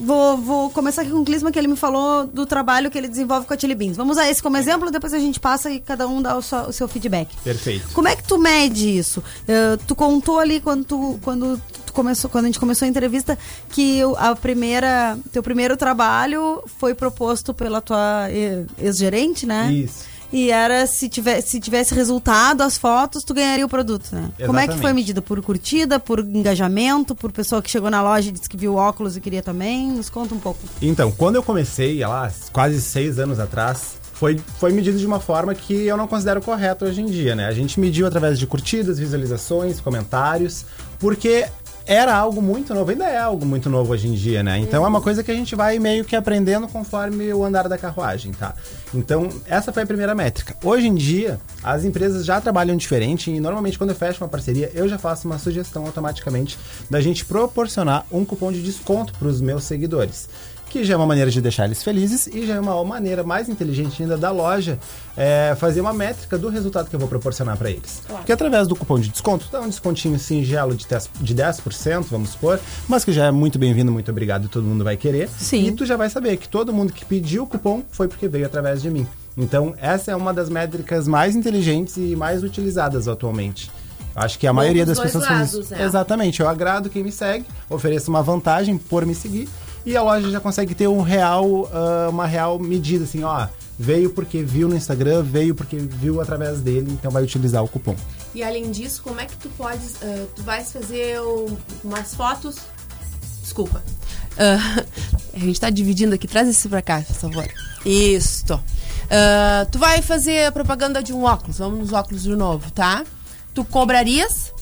[SPEAKER 2] Vou, vou começar aqui com o Clisma, que ele me falou do trabalho que ele desenvolve com a Chili Beans. Vamos usar esse como exemplo, depois a gente passa e cada um dá o, seu- o seu feedback.
[SPEAKER 15] Perfeito.
[SPEAKER 2] Como é que tu mede isso? Eh, tu contou ali quando tu, quando tu começou, quando a gente começou a entrevista que a primeira, teu primeiro trabalho foi proposto pela tua eh, ex-gerente, né?
[SPEAKER 15] Isso.
[SPEAKER 2] E era se tivesse, se tivesse resultado as fotos, tu ganharia o produto, né? Como é que foi
[SPEAKER 15] Exatamente.
[SPEAKER 2] medida? Por curtida, por engajamento, por pessoa que chegou na loja e disse que viu óculos e queria também? Nos conta um pouco.
[SPEAKER 15] Então, quando eu comecei, lá, quase seis anos atrás, foi, foi medido de uma forma que eu não considero correta hoje em dia, né? A gente mediu através de curtidas, visualizações, comentários, porque era algo muito novo, ainda é algo muito novo hoje em dia, né? Então é uma coisa que a gente vai meio que aprendendo conforme o andar da carruagem, tá? Então, essa foi a primeira métrica. Hoje em dia, as empresas já trabalham diferente e normalmente quando eu fecho uma parceria, eu já faço uma sugestão automaticamente da gente proporcionar um cupom de desconto para os meus seguidores. Que já é uma maneira de deixar eles felizes e já é uma maneira mais inteligente ainda da loja é, fazer uma métrica do resultado que eu vou proporcionar para eles.
[SPEAKER 22] Claro.
[SPEAKER 15] Porque através do cupom de desconto, dá um descontinho singelo de 10%, de 10%, vamos supor, mas que já é muito bem-vindo, muito obrigado, todo mundo vai querer.
[SPEAKER 3] Sim.
[SPEAKER 15] E tu já vai saber que todo mundo que pediu o cupom foi porque veio através de mim. Então, essa é uma das métricas mais inteligentes e mais utilizadas atualmente. Acho que a
[SPEAKER 3] Bom
[SPEAKER 15] maioria das pessoas faz
[SPEAKER 3] lados,
[SPEAKER 15] isso.
[SPEAKER 3] né?
[SPEAKER 15] Exatamente. Eu agrado quem me segue, ofereço uma vantagem por me seguir e a loja já consegue ter um real, ah, uma real medida, assim, ó. Veio porque viu no Instagram, veio porque viu através dele, então vai utilizar o cupom.
[SPEAKER 3] E além disso, como é que tu podes. ah, tu vais fazer umas fotos. Desculpa. Ah, [laughs] a gente tá dividindo aqui. Traz esse pra cá, por favor. Isso. Ah, tu vai fazer a propaganda de um óculos. Vamos nos óculos de novo, tá? Tu cobrarias?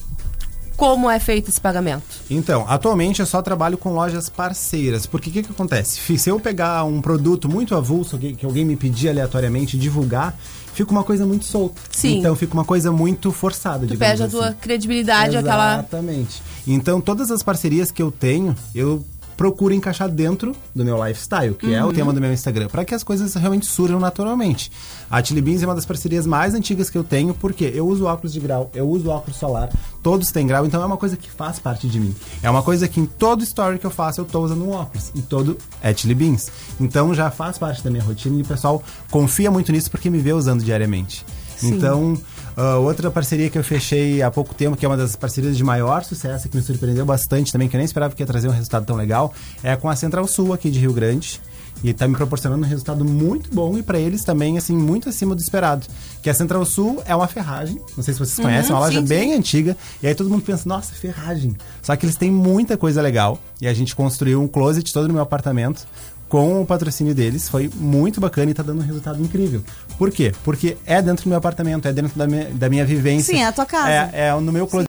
[SPEAKER 3] Como é feito esse pagamento?
[SPEAKER 15] Então, atualmente eu só trabalho com lojas parceiras, porque o que, que acontece? Se eu pegar um produto muito avulso que, que alguém me pedir aleatoriamente divulgar, fica uma coisa muito solta.
[SPEAKER 3] Sim.
[SPEAKER 15] Então fica uma coisa muito forçada,
[SPEAKER 3] Tu perde a
[SPEAKER 15] assim.
[SPEAKER 3] tua credibilidade, aquela.
[SPEAKER 15] Exatamente. Então, todas as parcerias que eu tenho, eu procuro encaixar dentro do meu lifestyle, que é o
[SPEAKER 3] Uhum.
[SPEAKER 15] tema do meu Instagram, para que as coisas realmente surjam naturalmente. A Chili Beans é uma das parcerias mais antigas que eu tenho, porque eu uso óculos de grau, eu uso óculos solar, todos têm grau, então é uma coisa que faz parte de mim. É uma coisa que em todo story que eu faço, eu tô usando um óculos, e todo é Chili Beans. Então já faz parte da minha rotina e o pessoal confia muito nisso porque me vê usando diariamente.
[SPEAKER 3] Sim.
[SPEAKER 15] Então, ah, outra parceria que eu fechei há pouco tempo, que é uma das parcerias de maior sucesso, que me surpreendeu bastante também, que eu nem esperava que ia trazer um resultado tão legal, é com a Central Sul aqui de Rio Grande. E tá me proporcionando um resultado muito bom e para eles também, assim, muito acima do esperado. Que a Central Sul é uma ferragem, não sei se vocês
[SPEAKER 3] Uhum,
[SPEAKER 15] conhecem, é uma loja
[SPEAKER 3] sim,
[SPEAKER 15] bem
[SPEAKER 3] sim.
[SPEAKER 15] antiga. E aí todo mundo pensa, nossa, ferragem. Só que eles têm muita coisa legal. E a gente construiu um closet todo no meu apartamento com o patrocínio deles. Foi muito bacana e tá dando um resultado incrível. Por quê? Porque é dentro do meu apartamento, é dentro da minha, da minha vivência.
[SPEAKER 2] Sim, é a tua casa.
[SPEAKER 15] É, é no meu closet.